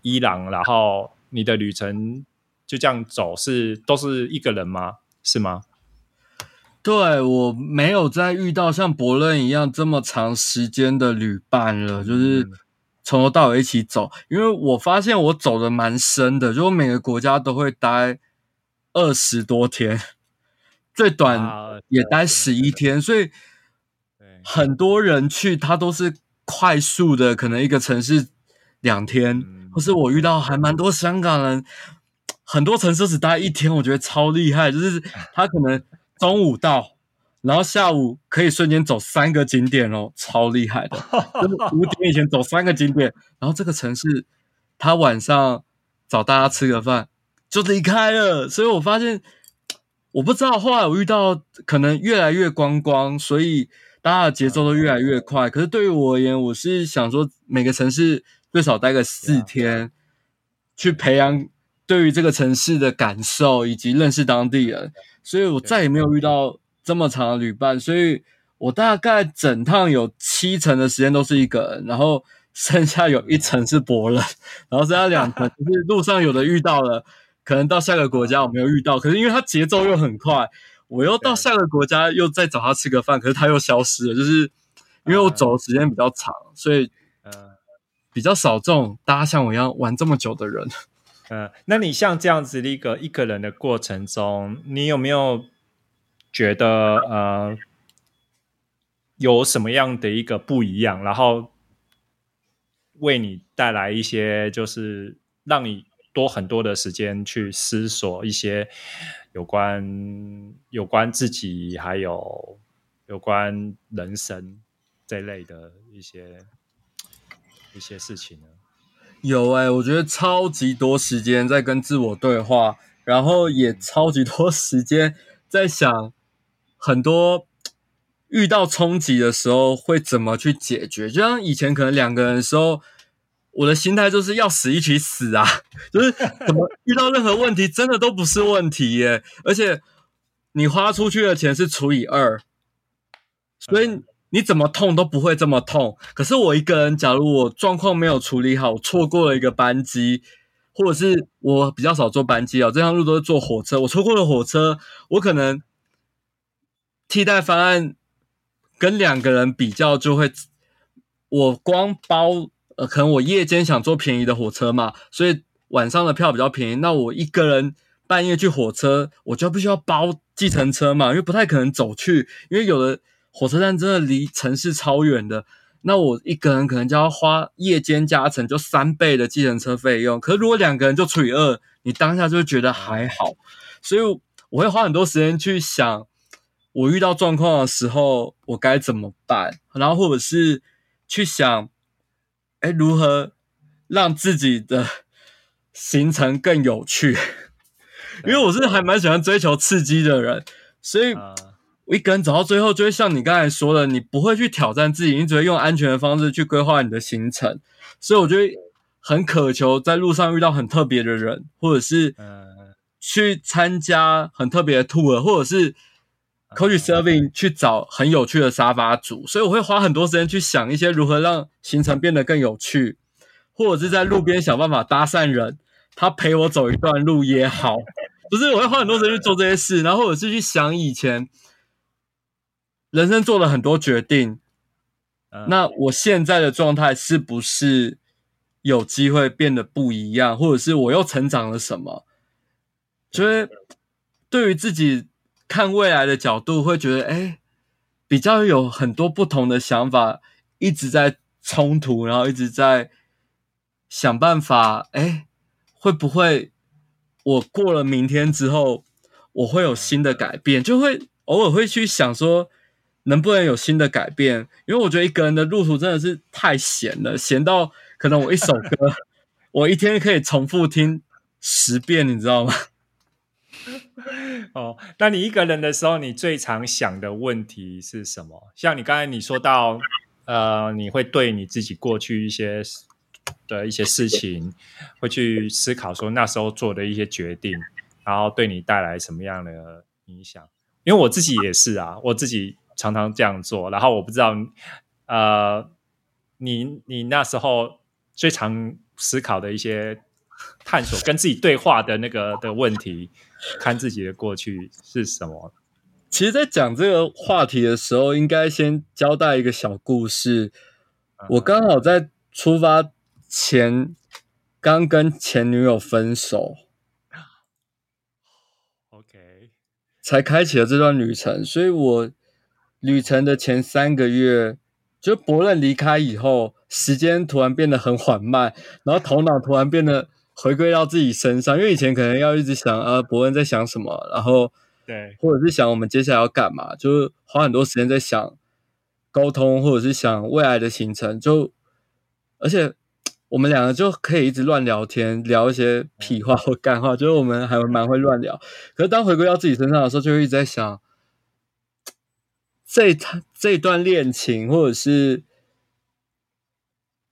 伊朗，然后。你的旅程就这样走，是都是一个人吗？是吗？对我没有再遇到像伯伦一样这么长时间的旅伴了，就是从头到尾一起走。因为我发现我走的蛮深的，就每个国家都会待二十多天，[laughs] 最短也待十一天，所以很多人去他都是快速的，可能一个城市两天。不是我遇到还蛮多香港人，很多城市只待一天，我觉得超厉害。就是他可能中午到，然后下午可以瞬间走三个景点哦，超厉害的。就是五点以前走三个景点，然后这个城市他晚上找大家吃个饭就离开了。所以我发现，我不知道后来我遇到可能越来越观光，所以大家的节奏都越来越快。可是对于我而言，我是想说每个城市。最少待个四天，去培养对于这个城市的感受，以及认识当地人。所以我再也没有遇到这么长的旅伴。所以我大概整趟有七成的时间都是一个人，然后剩下有一层是伯乐，[laughs] 然后剩下两层就是路上有的遇到了，可能到下个国家我没有遇到，可是因为他节奏又很快，我又到下个国家又再找他吃个饭，可是他又消失了，就是因为我走的时间比较长，所以比较少这种大家像我一样玩这么久的人。嗯，[laughs] 那你像这样子的一个一个人的过程中，你有没有觉得呃有什么样的一个不一样，然后为你带来一些就是让你多很多的时间去思索一些有关有关自己还有有关人生这类的一些一些事情呢？有哎，我觉得超级多时间在跟自我对话，然后也超级多时间在想很多遇到冲击的时候会怎么去解决。就像以前可能两个人的时候，我的心态就是要死一起死啊，[laughs] 就是怎么遇到任何问题真的都不是问题耶，而且你花出去的钱是除以二，所以。你怎么痛都不会这么痛，可是我一个人，假如我状况没有处理好，错过了一个班机，或者是我比较少坐班机啊，这趟路都是坐火车，我错过了火车，我可能替代方案跟两个人比较就会，我光包呃，可能我夜间想坐便宜的火车嘛，所以晚上的票比较便宜，那我一个人半夜去火车，我就必须要包计程车嘛，因为不太可能走去，因为有的。火车站真的离城市超远的，那我一个人可能就要花夜间加成就三倍的计程车费用。可是如果两个人就除以二，你当下就会觉得还好。所以我会花很多时间去想，我遇到状况的时候我该怎么办，然后或者是去想，哎，如何让自己的行程更有趣？因为我是还蛮喜欢追求刺激的人，所以。一个人走到最后，就会像你刚才说的，你不会去挑战自己，你只会用安全的方式去规划你的行程。所以我觉得很渴求在路上遇到很特别的人，或者是去参加很特别的 tour，或者是 coach serving 去找很有趣的沙发组。所以我会花很多时间去想一些如何让行程变得更有趣，或者是在路边想办法搭讪人，他陪我走一段路也好。不是，我会花很多时间去做这些事，然后或者是去想以前。人生做了很多决定，那我现在的状态是不是有机会变得不一样，或者是我又成长了什么？就是对于自己看未来的角度，会觉得哎，比较有很多不同的想法，一直在冲突，然后一直在想办法。哎，会不会我过了明天之后，我会有新的改变？就会偶尔会去想说。能不能有新的改变？因为我觉得一个人的路途真的是太闲了，闲到可能我一首歌，[laughs] 我一天可以重复听十遍，你知道吗？[laughs] 哦，那你一个人的时候，你最常想的问题是什么？像你刚才你说到，呃，你会对你自己过去一些的一些事情，会去思考说那时候做的一些决定，然后对你带来什么样的影响？因为我自己也是啊，我自己。常常这样做，然后我不知道，呃，你你那时候最常思考的一些探索跟自己对话的那个的问题，看自己的过去是什么？其实，在讲这个话题的时候，应该先交代一个小故事。我刚好在出发前刚跟前女友分手，OK，才开启了这段旅程，所以我。旅程的前三个月，就伯乐离开以后，时间突然变得很缓慢，然后头脑突然变得回归到自己身上。因为以前可能要一直想啊，伯恩在想什么，然后对，或者是想我们接下来要干嘛，就是花很多时间在想沟通，或者是想未来的行程。就而且我们两个就可以一直乱聊天，聊一些屁话或干话，就是我们还蛮会乱聊。可是当回归到自己身上的时候，就会一直在想。这他这段恋情，或者是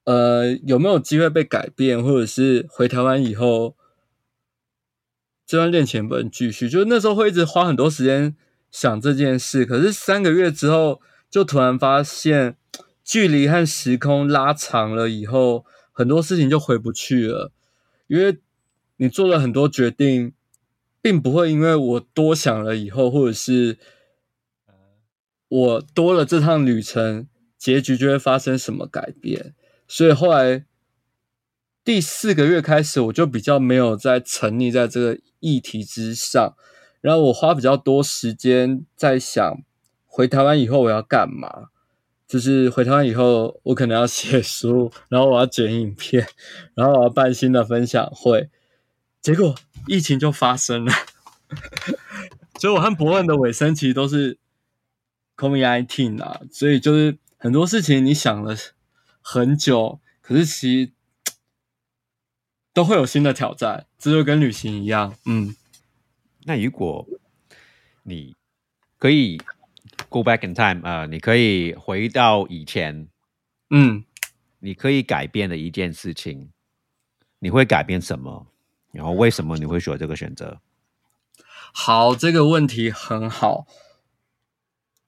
呃有没有机会被改变，或者是回台湾以后，这段恋情不能继续？就是那时候会一直花很多时间想这件事。可是三个月之后，就突然发现距离和时空拉长了以后，很多事情就回不去了。因为你做了很多决定，并不会因为我多想了以后，或者是我多了这趟旅程，结局就会发生什么改变。所以后来第四个月开始，我就比较没有再沉溺在这个议题之上，然后我花比较多时间在想，回台湾以后我要干嘛。就是回台湾以后，我可能要写书，然后我要剪影片，然后我要办新的分享会。结果疫情就发生了，[laughs] 所以我和伯恩的尾声其实都是 COVID-19 啊。所以就是很多事情你想了很久，可是其实都会有新的挑战，这就跟旅行一样。嗯，那如果你可以。Go back in time 啊，你可以回到以前，嗯，你可以改变的一件事情，你会改变什么？然后为什么你会选这个选择？好，这个问题很好。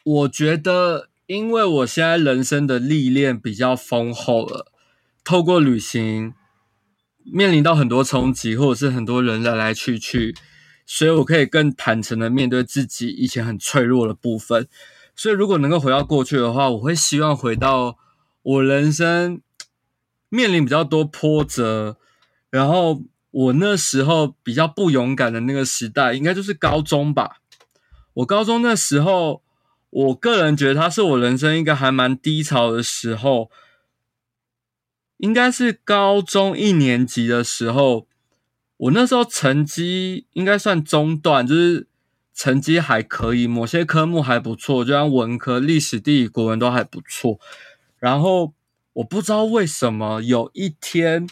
我觉得，因为我现在人生的历练比较丰厚了，透过旅行面临到很多冲击，或者是很多人来来去去，所以我可以更坦诚的面对自己以前很脆弱的部分。所以，如果能够回到过去的话，我会希望回到我人生面临比较多波折，然后我那时候比较不勇敢的那个时代，应该就是高中吧。我高中那时候，我个人觉得它是我人生一个还蛮低潮的时候，应该是高中一年级的时候，我那时候成绩应该算中段，就是。成绩还可以，某些科目还不错，就像文科、历史、地理、国文都还不错。然后我不知道为什么有一天，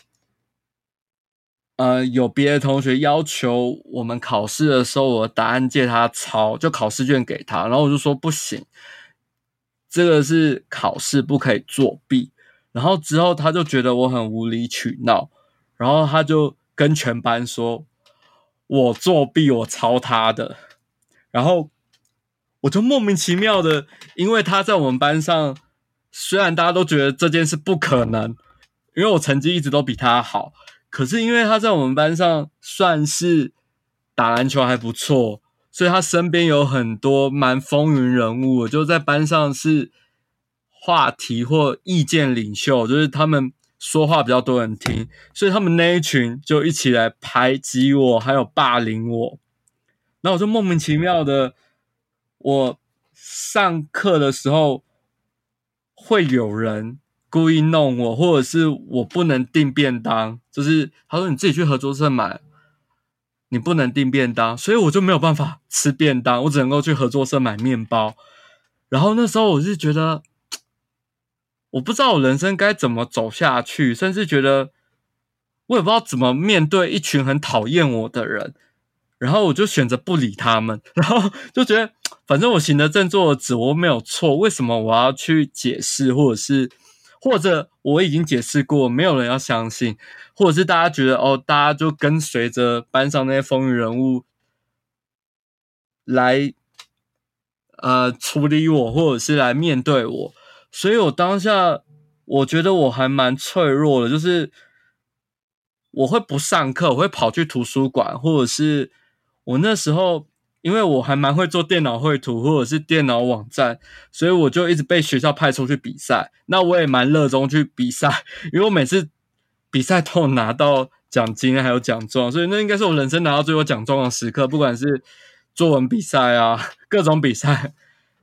呃，有别的同学要求我们考试的时候，我答案借他抄，就考试卷给他，然后我就说不行，这个是考试不可以作弊。然后之后他就觉得我很无理取闹，然后他就跟全班说我作弊，我抄他的。然后我就莫名其妙的，因为他在我们班上，虽然大家都觉得这件事不可能，因为我成绩一直都比他好，可是因为他在我们班上算是打篮球还不错，所以他身边有很多蛮风云人物，就在班上是话题或意见领袖，就是他们说话比较多人听，所以他们那一群就一起来排挤我，还有霸凌我。那我就莫名其妙的，我上课的时候会有人故意弄我，或者是我不能订便当，就是他说你自己去合作社买，你不能订便当，所以我就没有办法吃便当，我只能够去合作社买面包。然后那时候我是觉得，我不知道我人生该怎么走下去，甚至觉得我也不知道怎么面对一群很讨厌我的人。然后我就选择不理他们，[laughs] 然后就觉得反正我行得正坐得直，我没有错，为什么我要去解释，或者是或者我已经解释过，没有人要相信，或者是大家觉得哦，大家就跟随着班上那些风云人物来呃处理我，或者是来面对我，所以我当下我觉得我还蛮脆弱的，就是我会不上课，我会跑去图书馆，或者是。我那时候，因为我还蛮会做电脑绘图或者是电脑网站，所以我就一直被学校派出去比赛。那我也蛮热衷去比赛，因为我每次比赛都有拿到奖金还有奖状，所以那应该是我人生拿到最多奖状的时刻。不管是作文比赛啊，各种比赛，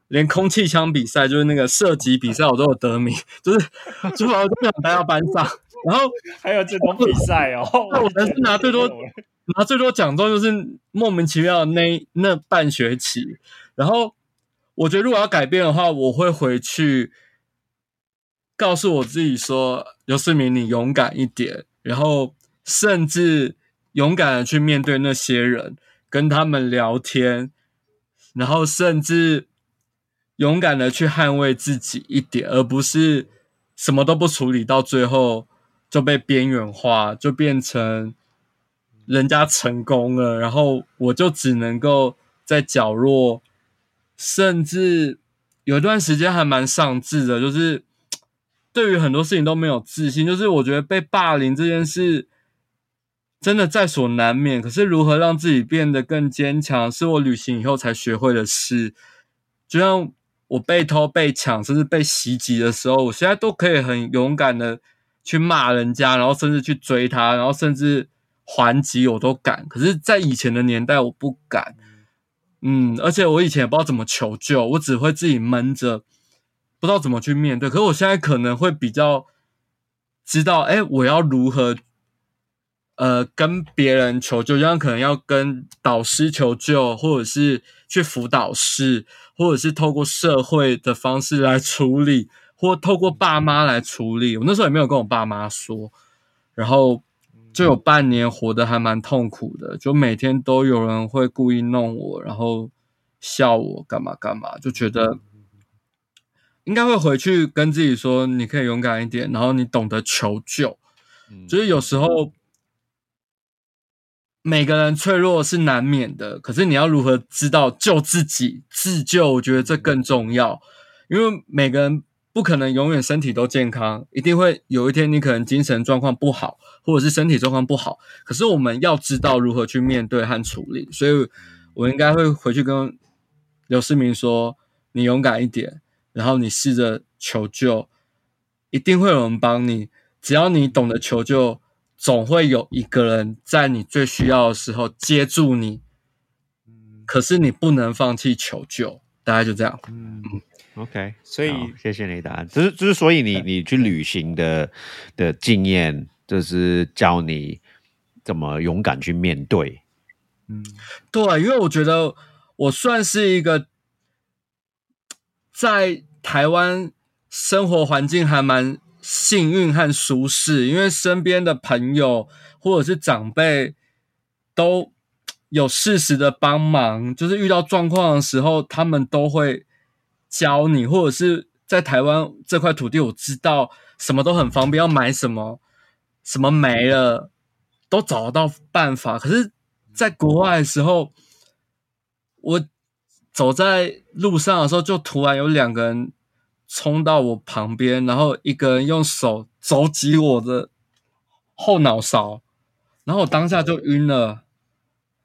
连空气枪比赛，就是那个射击比赛，我都有得名，就是就我都想待到班上。然后还有这种比赛哦，我人生拿最多。[laughs] 拿最多奖状就是莫名其妙那那半学期，然后我觉得如果要改变的话，我会回去告诉我自己说：“刘世明，你勇敢一点，然后甚至勇敢的去面对那些人，跟他们聊天，然后甚至勇敢的去捍卫自己一点，而不是什么都不处理，到最后就被边缘化，就变成。”人家成功了，然后我就只能够在角落，甚至有一段时间还蛮丧志的，就是对于很多事情都没有自信。就是我觉得被霸凌这件事，真的在所难免。可是如何让自己变得更坚强，是我旅行以后才学会的事。就像我被偷、被抢，甚至被袭击的时候，我现在都可以很勇敢的去骂人家，然后甚至去追他，然后甚至还击，我都敢。可是，在以前的年代，我不敢。嗯，而且我以前也不知道怎么求救，我只会自己闷着，不知道怎么去面对。可是我现在可能会比较知道，哎，我要如何，呃，跟别人求救，就像可能要跟导师求救，或者是去辅导室，或者是透过社会的方式来处理，或透过爸妈来处理。我那时候也没有跟我爸妈说，然后。就有半年活得还蛮痛苦的，就每天都有人会故意弄我，然后笑我干嘛干嘛，就觉得应该会回去跟自己说，你可以勇敢一点，然后你懂得求救。就是有时候每个人脆弱是难免的，可是你要如何知道救自己、自救，我觉得这更重要，因为每个人。不可能永远身体都健康，一定会有一天你可能精神状况不好，或者是身体状况不好。可是我们要知道如何去面对和处理，所以我应该会回去跟刘世明说：“你勇敢一点，然后你试着求救，一定会有人帮你。只要你懂得求救，总会有一个人在你最需要的时候接住你。可是你不能放弃求救，大概就这样。嗯。” OK，所以谢谢你答案。就是就是，所以你你去旅行的的经验，就是教你怎么勇敢去面对。嗯，对，因为我觉得我算是一个在台湾生活环境还蛮幸运和舒适，因为身边的朋友或者是长辈都有适时的帮忙，就是遇到状况的时候，他们都会。教你，或者是在台湾这块土地，我知道什么都很方便，要买什么，什么没了都找得到办法。可是，在国外的时候，我走在路上的时候，就突然有两个人冲到我旁边，然后一个人用手肘击我的后脑勺，然后我当下就晕了。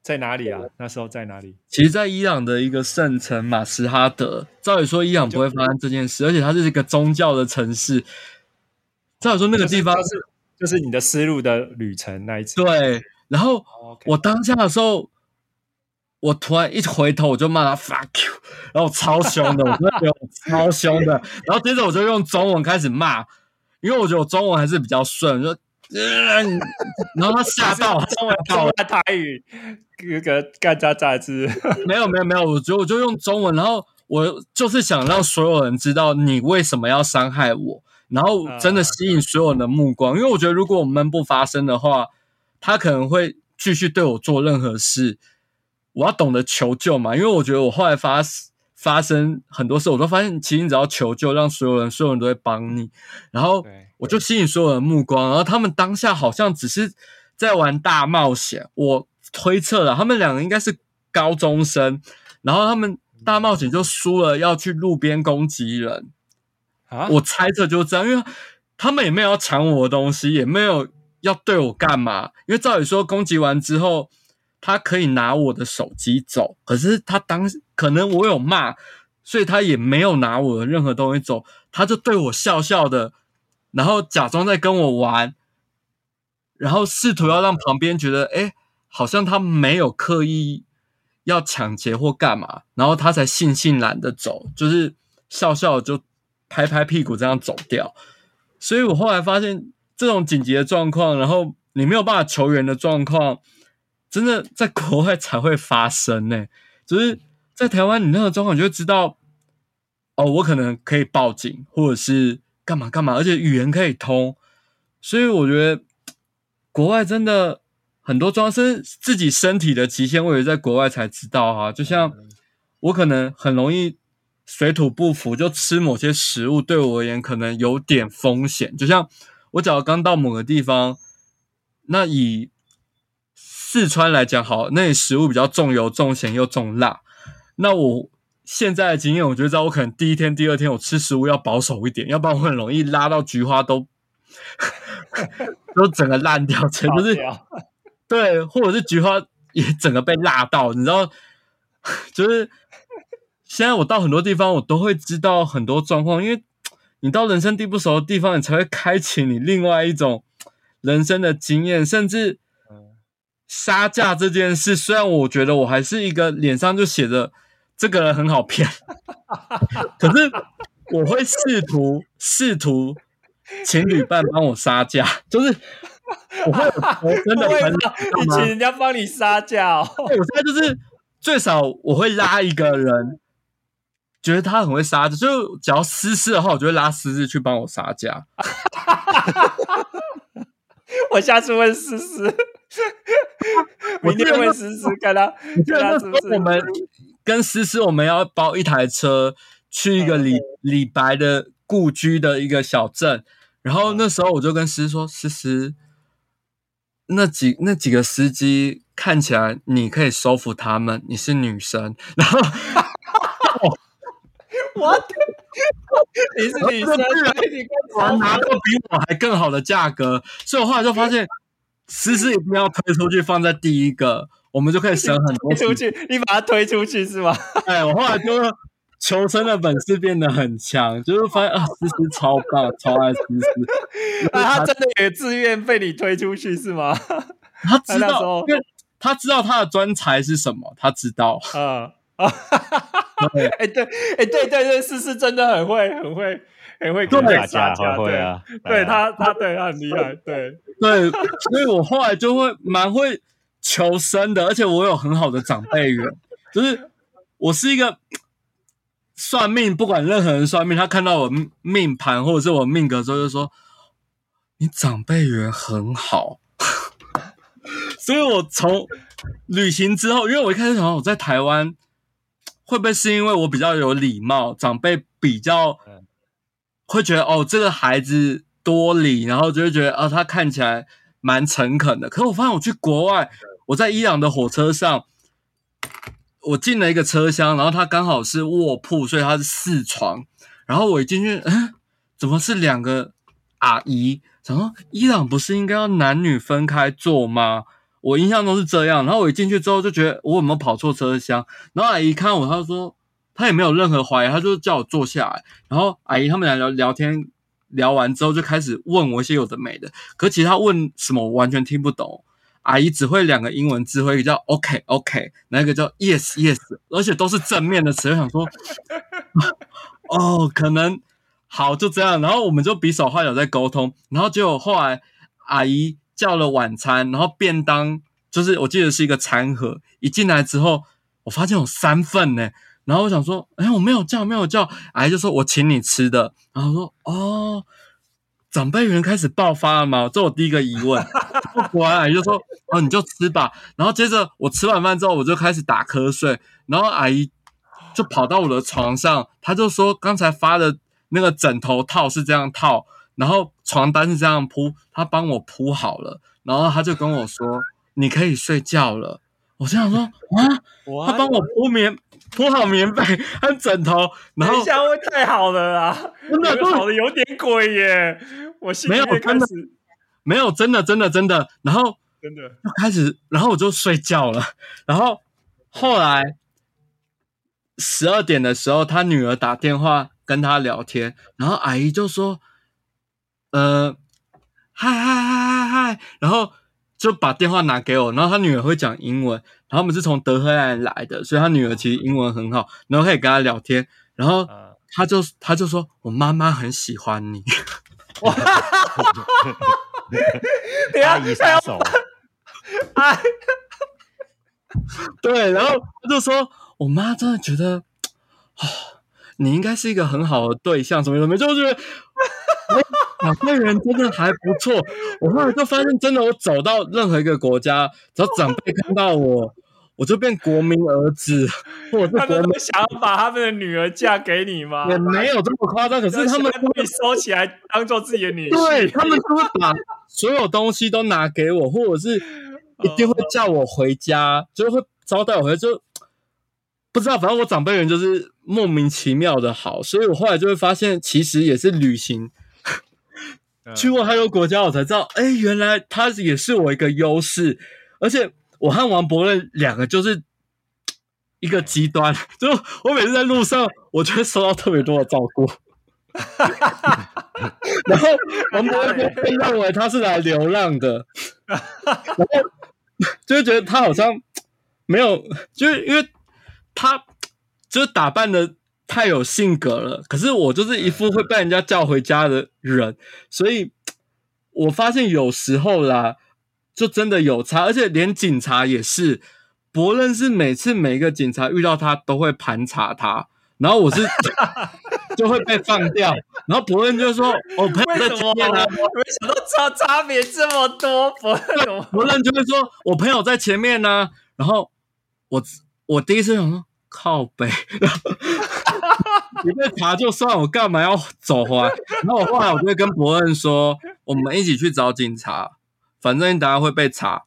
在哪里啊？那时候在哪里？其实，在伊朗的一个圣城马什哈德。照理说，伊朗不会发生这件事，而且它是一个宗教的城市。照理说，那个地方是就是你的丝路的旅程那一次。对。然后我当下的时候，我突然一回头，我就骂他 fuck you，然后超凶的，我真的觉得超凶的。然后接着我就用中文开始骂，因为我觉得我中文还是比较顺，就。嗯，[laughs] 然后他吓到，[laughs] 中文到他台语，那个干渣渣子，没有没有没有，我就我就用中文，然后我就是想让所有人知道你为什么要伤害我，然后真的吸引所有人的目光，因为我觉得如果我们不发声的话，他可能会继续对我做任何事，我要懂得求救嘛，因为我觉得我后来发发生很多事，我都发现其实你只要求救，让所有人所有人都会帮你，然后。我就吸引所有人目光，然后他们当下好像只是在玩大冒险。我推测了，他们两个应该是高中生，然后他们大冒险就输了，要去路边攻击人。啊，我猜测就这样，因为他们也没有要抢我的东西，也没有要对我干嘛。因为照理说，攻击完之后，他可以拿我的手机走，可是他当可能我有骂，所以他也没有拿我的任何东西走，他就对我笑笑的。然后假装在跟我玩，然后试图要让旁边觉得，哎，好像他没有刻意要抢劫或干嘛，然后他才悻悻然的走，就是笑笑就拍拍屁股这样走掉。所以我后来发现，这种紧急的状况，然后你没有办法求援的状况，真的在国外才会发生呢。就是在台湾，你那个状况，你就知道，哦，我可能可以报警，或者是。干嘛干嘛？而且语言可以通，所以我觉得国外真的很多装是自己身体的极限，我也在国外才知道哈。就像我可能很容易水土不服，就吃某些食物对我而言可能有点风险。就像我只要刚到某个地方，那以四川来讲，好，那里食物比较重油、重咸又重辣，那我。现在的经验，我觉得在，我可能第一天、第二天，我吃食物要保守一点，要不然我很容易拉到菊花都 [laughs] 都整个烂掉，全部是对，或者是菊花也整个被辣到，你知道，就是现在我到很多地方，我都会知道很多状况，因为你到人生地不熟的地方，你才会开启你另外一种人生的经验，甚至杀价这件事，虽然我觉得我还是一个脸上就写着这个人很好骗，[laughs] 可是我会试图试图请旅伴帮我杀价，就是我会我真的 [laughs] 会吧？你请人家帮你杀价哦。我现在就是最少我会拉一个人，觉得他很会杀价，就只要思思的话，我就会拉思思去帮我杀价。[laughs] 我下次问思思，明天问思思，看他我记得那时我们跟思思，我们要包一台车去一个李李白的故居的一个小镇，然后那时候我就跟思思说：“思思，那几那几个司机看起来你可以收服他们，你是女生。”然后 [laughs] 我，你是女生，我跟拿到比我还更好的价格，所以我后来就发现，思思一定要推出去放在第一个，我们就可以省很多出。去，你把他推出去是吗？[laughs] 哎，我后来就求生的本事变得很强，就是发现啊，思思超棒，超爱思思。[laughs] 啊，他真的也自愿被你推出去是吗？[laughs] 他知道因为他知道他的专才是什么，他知道。啊啊！对哎，对，哎，对对对，思思真的很会，很会，很会打架杀会会啊，对，对他，他对他很厉害，对，对，所以我后来就会蛮会求生的，而且我有很好的长辈缘，就是我是一个算命，不管任何人算命，他看到我命盘或者是我命格之后，就说你长辈缘很好。[laughs] 所以我从旅行之后，因为我一开始想我在台湾，会不会是因为我比较有礼貌，长辈比较会觉得哦，这个孩子多礼，然后就会觉得哦，他看起来蛮诚恳的。可是我发现我去国外，我在伊朗的火车上，我进了一个车厢，然后它刚好是卧铺，所以它是四床。然后我一进去，嗯，怎么是两个阿姨？想说伊朗不是应该要男女分开坐吗？我印象中是这样。然后我一进去之后就觉得我有没有跑错车厢？然后阿姨看我，她说她也没有任何怀疑，她就叫我坐下来。然后阿姨他们俩聊聊天，聊完之后就开始问我一些有的没的。可其实她问什么我完全听不懂。阿姨只会两个英文字汇，一个叫 OK OK，那一个叫 Yes Yes，而且都是正面的词。我想说，[laughs] 哦，可能好就这样。然后我们就比手画脚在沟通。然后结果后来阿姨叫了晚餐，然后便当就是我记得是一个餐盒，一进来之后，我发现有三份呢。然后我想说，哎，我没有叫，没有叫。阿姨就说我请你吃的。然后说，哦。长辈缘开始爆发了吗？这我第一个疑问。[laughs] 果然阿姨就说：“哦，你就吃吧。”然后接着我吃完饭之后，我就开始打瞌睡。然后阿姨就跑到我的床上，她就说：“刚才发的那个枕头套是这样套，然后床单是这样铺，她帮我铺好了。”然后她就跟我说：“你可以睡觉了。”我这样说啊，我她帮我铺棉铺好棉被和枕头，然后下会太好了啦，真的好的有点鬼耶！我心里没有开真的始没有真的真的真的，然后真的就开始，然后我就睡觉了。然后后来十二点的时候，他女儿打电话跟他聊天，然后阿姨就说：“呃，嗨嗨嗨嗨嗨。”然后就把电话拿给我，然后他女儿会讲英文，然后我们是从德黑兰来的，所以他女儿其实英文很好，然后可以跟他聊天，然后啊，他就他就说：“我妈妈很喜欢你。[laughs] ”等一下阿姨杀手，哎，对，然后他就说：“我妈真的觉得，哦，你应该是一个很好的对象，什么什么，就觉得，[laughs] 哎，长辈人真的还不错。我后来就发现，真的，我走到任何一个国家，只要长辈看到我，[laughs] 我就变国民儿子，或者是他们想要把他们的女儿嫁给你吗？也没有这么夸张。可是他们把你收起来当做自己的女婿，对他们就会把所有东西都拿给我，或者是 [laughs] 一定会叫我回家，就会招待我回家，就不知道，反正我长辈人就是莫名其妙的好，所以我后来就会发现，其实也是旅行。去过太多国家，我才知道，哎，原来它也是我一个优势。而且我和王伯任两个就是一个极端，就我每次在路上，我就会收到特别多的照顾。然后王伯任就会认为他是来流浪的，然后就会觉得他好像没有，就是因为他就打扮的太有性格了。可是我就是一副会被人家叫回家的人，所以我发现有时候啦，就真的有差，而且连警察也是。伯任是每次每一个警察遇到他都会盘查他，然后我是 [laughs] 就会被放掉，然后伯任就说：“我朋友在前面啊。”没想到差差别这么多，伯任伯任就会说：“我朋友在前面呢。”然后我我第一次想说靠北，你被查就算，我干嘛要走回来？然后我后来我就会跟伯恩说：“我们一起去找警察，反正你等下会被查。”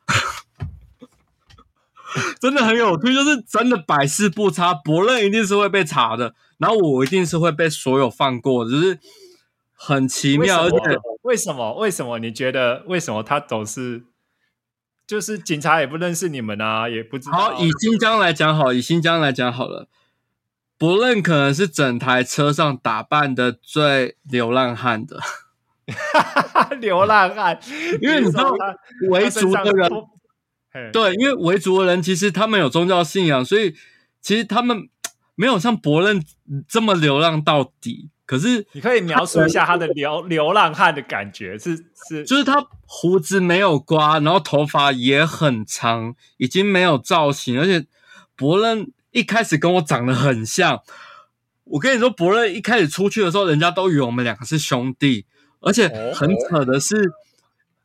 真的很有趣，就是真的百事不差，伯任一定是会被查的，然后我一定是会被所有放过，就是很奇妙。而且为什么？为什么？你觉得为什么他总是就是警察也不认识你们啊？也不知道。好，以新疆来讲好，以新疆来讲好了，伯任可能是整台车上打扮的最流浪汉的，[laughs] 流浪汉，因为你知道维族的人。对，因为维族的人其实他们有宗教信仰，所以其实他们没有像伯任这么流浪到底。可是你可以描述一下他的流 [laughs] 流浪汉的感觉，是是，就是他胡子没有刮，然后头发也很长，已经没有造型，而且伯任一开始跟我长得很像。我跟你说，伯任一开始出去的时候，人家都以为我们两个是兄弟，而且很扯的是。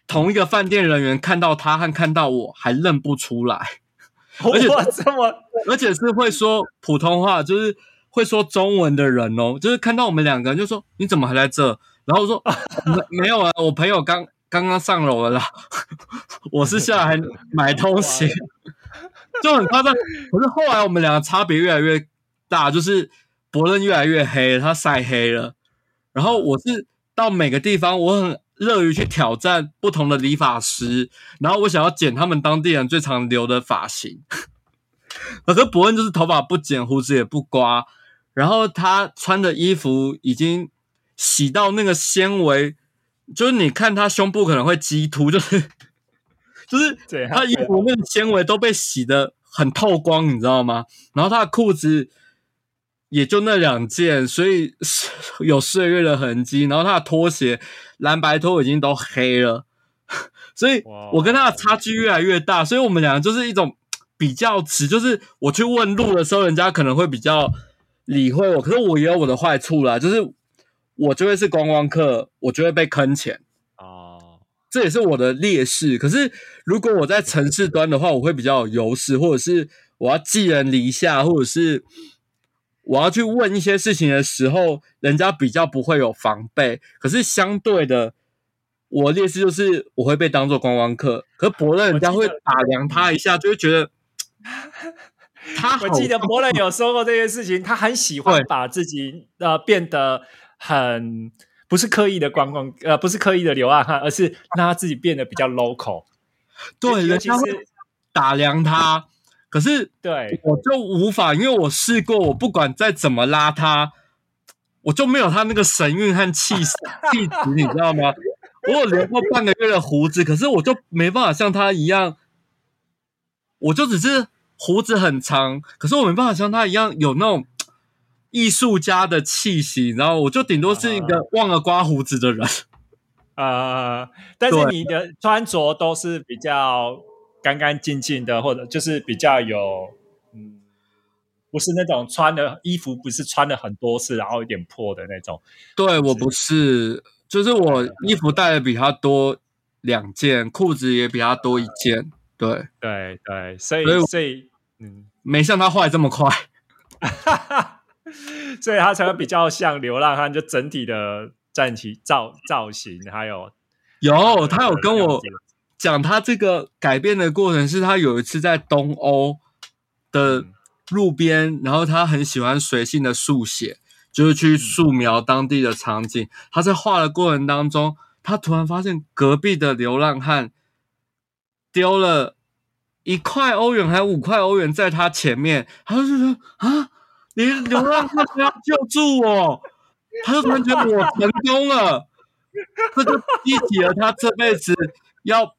同一个饭店人员看到他和看到我还认不出来，[laughs] 而且这么，而且是会说普通话，就是会说中文的人哦，就是看到我们两个人就说你怎么还在这？然后我说没 [laughs] 没有啊，我朋友刚刚刚上楼了啦，[laughs] 我是下来买东西，[laughs] 就很夸张。可是后来我们两个差别越来越大，就是伯恩越来越黑，他晒黑了，然后我是到每个地方我很。乐于去挑战不同的理发师，然后我想要剪他们当地人最常留的发型。可是伯恩就是头发不剪，胡子也不刮，然后他穿的衣服已经洗到那个纤维，就是你看他胸部可能会激突，就是 [laughs] 就是他衣服那个纤维都被洗的很透光，你知道吗？然后他的裤子。也就那两件，所以有岁月的痕迹。然后他的拖鞋蓝白拖已经都黑了，[laughs] 所以我跟他的差距越来越大。所以我们两个就是一种比较值，就是我去问路的时候，人家可能会比较理会我，可是我也有我的坏处啦，就是我就会是观光客，我就会被坑钱哦，这也是我的劣势。可是如果我在城市端的话，我会比较有优势，或者是我要寄人篱下，或者是。我要去问一些事情的时候，人家比较不会有防备。可是相对的，我劣势就是我会被当做观光客。可伯乐人家会打量他一下，就会觉得 [laughs] 他。我记得伯乐有说过这件事情，他很喜欢把自己呃变得很不是刻意的观光呃不是刻意的流浪汉，而是让他自己变得比较 local。对，尤其是打量他。可是，对我就无法，因为我试过，我不管再怎么拉他，我就没有他那个神韵和气气质，你知道吗？[laughs] 我有留过半个月的胡子，可是我就没办法像他一样，我就只是胡子很长，可是我没办法像他一样有那种艺术家的气息，然后我就顶多是一个忘了刮胡子的人啊。但是你的穿着都是比较。干干净净的，或者就是比较有，嗯，不是那种穿的衣服不是穿了很多次，然后有点破的那种。对我不是，就是我衣服带的比他多两件，裤子也比他多一件。对对对，所以所以嗯，没像他坏这么快，[laughs] 所以他才会比较像流浪汉，就整体的战旗造造型，还有有他有跟我。讲他这个改变的过程，是他有一次在东欧的路边，然后他很喜欢随性的速写，就是去素描当地的场景。他在画的过程当中，他突然发现隔壁的流浪汉丢了一块欧元还五块欧元在他前面，他就说啊，你流浪汉要救助我，[laughs] 他就突然觉得我成功了，这就激起了他这辈子要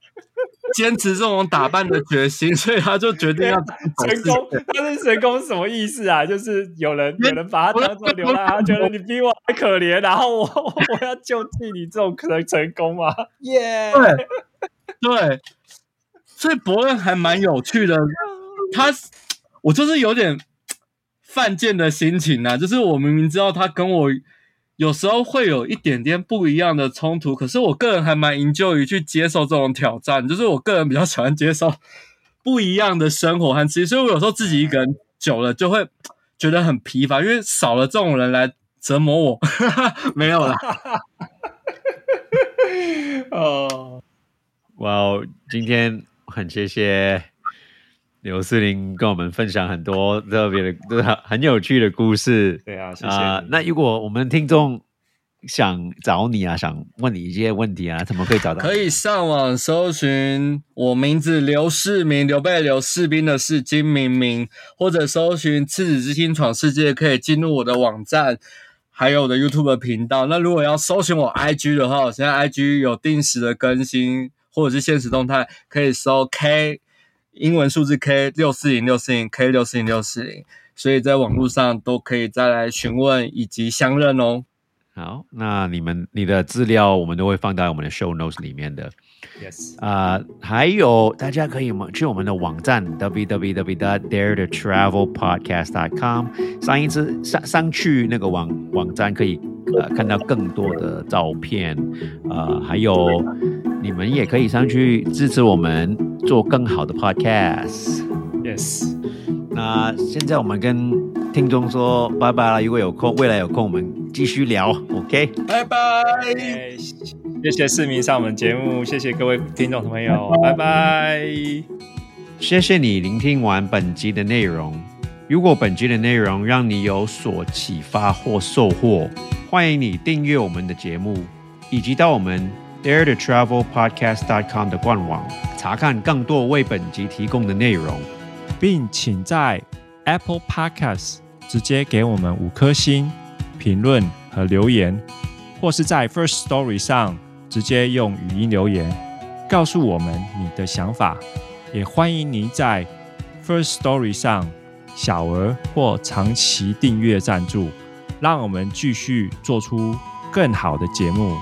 坚持这种打扮的决心，[laughs] 所以他就决定要成功。他是成功什么意思啊？就是有人有人把他当做流浪，他觉得你比我还可怜，然后我 [laughs] 我要救济你，这种可能成功吗？耶，对对。所以伯恩还蛮有趣的，[laughs] 他我就是有点犯贱的心情呐，就是我明明知道他跟我有时候会有一点点不一样的冲突，可是我个人还蛮营救于去接受这种挑战，就是我个人比较喜欢接受不一样的生活和吃，所以我有时候自己一个人久了就会觉得很疲乏，因为少了这种人来折磨我，[laughs] 没有了。[laughs] 哦，哇哦，今天。很谢谢刘思玲跟我们分享很多特别的、都很很有趣的故事。对啊，谢谢。那如果我们听众想找你啊，想问你一些问题啊，怎么可以找到？可以上网搜寻我名字刘世明，刘备刘士兵的是金明明，或者搜寻赤子之心闯世界，可以进入我的网站，还有我的 YouTube 频道。那如果要搜寻我 IG 的话，我现在 IG 有定时的更新。或者是现实动态，可以搜 K 英文数字 K 六四零六四零 K 六四零六四零，所以在网络上都可以再来询问以及相认哦。好，那你们你的资料我们都会放在我们的 show notes 里面的。Yes，啊，还有大家可以去我们的网站 www.dareToTravelPodcast.com 上一次上上去那个网网站可以呃看到更多的照片，呃，还有你们也可以上去支持我们做更好的 podcast。Yes，那现在我们跟听众说拜拜了，如果有空，未来有空我们。继续聊，OK，拜拜。谢谢市民上我们节目，谢谢各位听众朋友，拜拜。谢谢你聆听完本集的内容。如果本集的内容让你有所启发或收获，欢迎你订阅我们的节目，以及到我们 Dare to Travel Podcast.com 的官网查看更多为本集提供的内容，并请在 Apple Podcast 直接给我们五颗星。评论和留言，或是在 First Story 上直接用语音留言，告诉我们你的想法。也欢迎您在 First Story 上小额或长期订阅赞助，让我们继续做出更好的节目。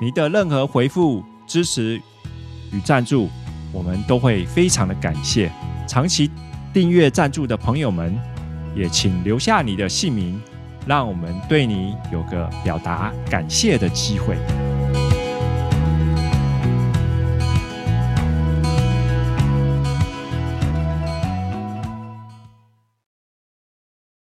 你的任何回复、支持与赞助，我们都会非常的感谢。长期订阅赞助的朋友们，也请留下你的姓名。让我们对你有个表达感谢的机会。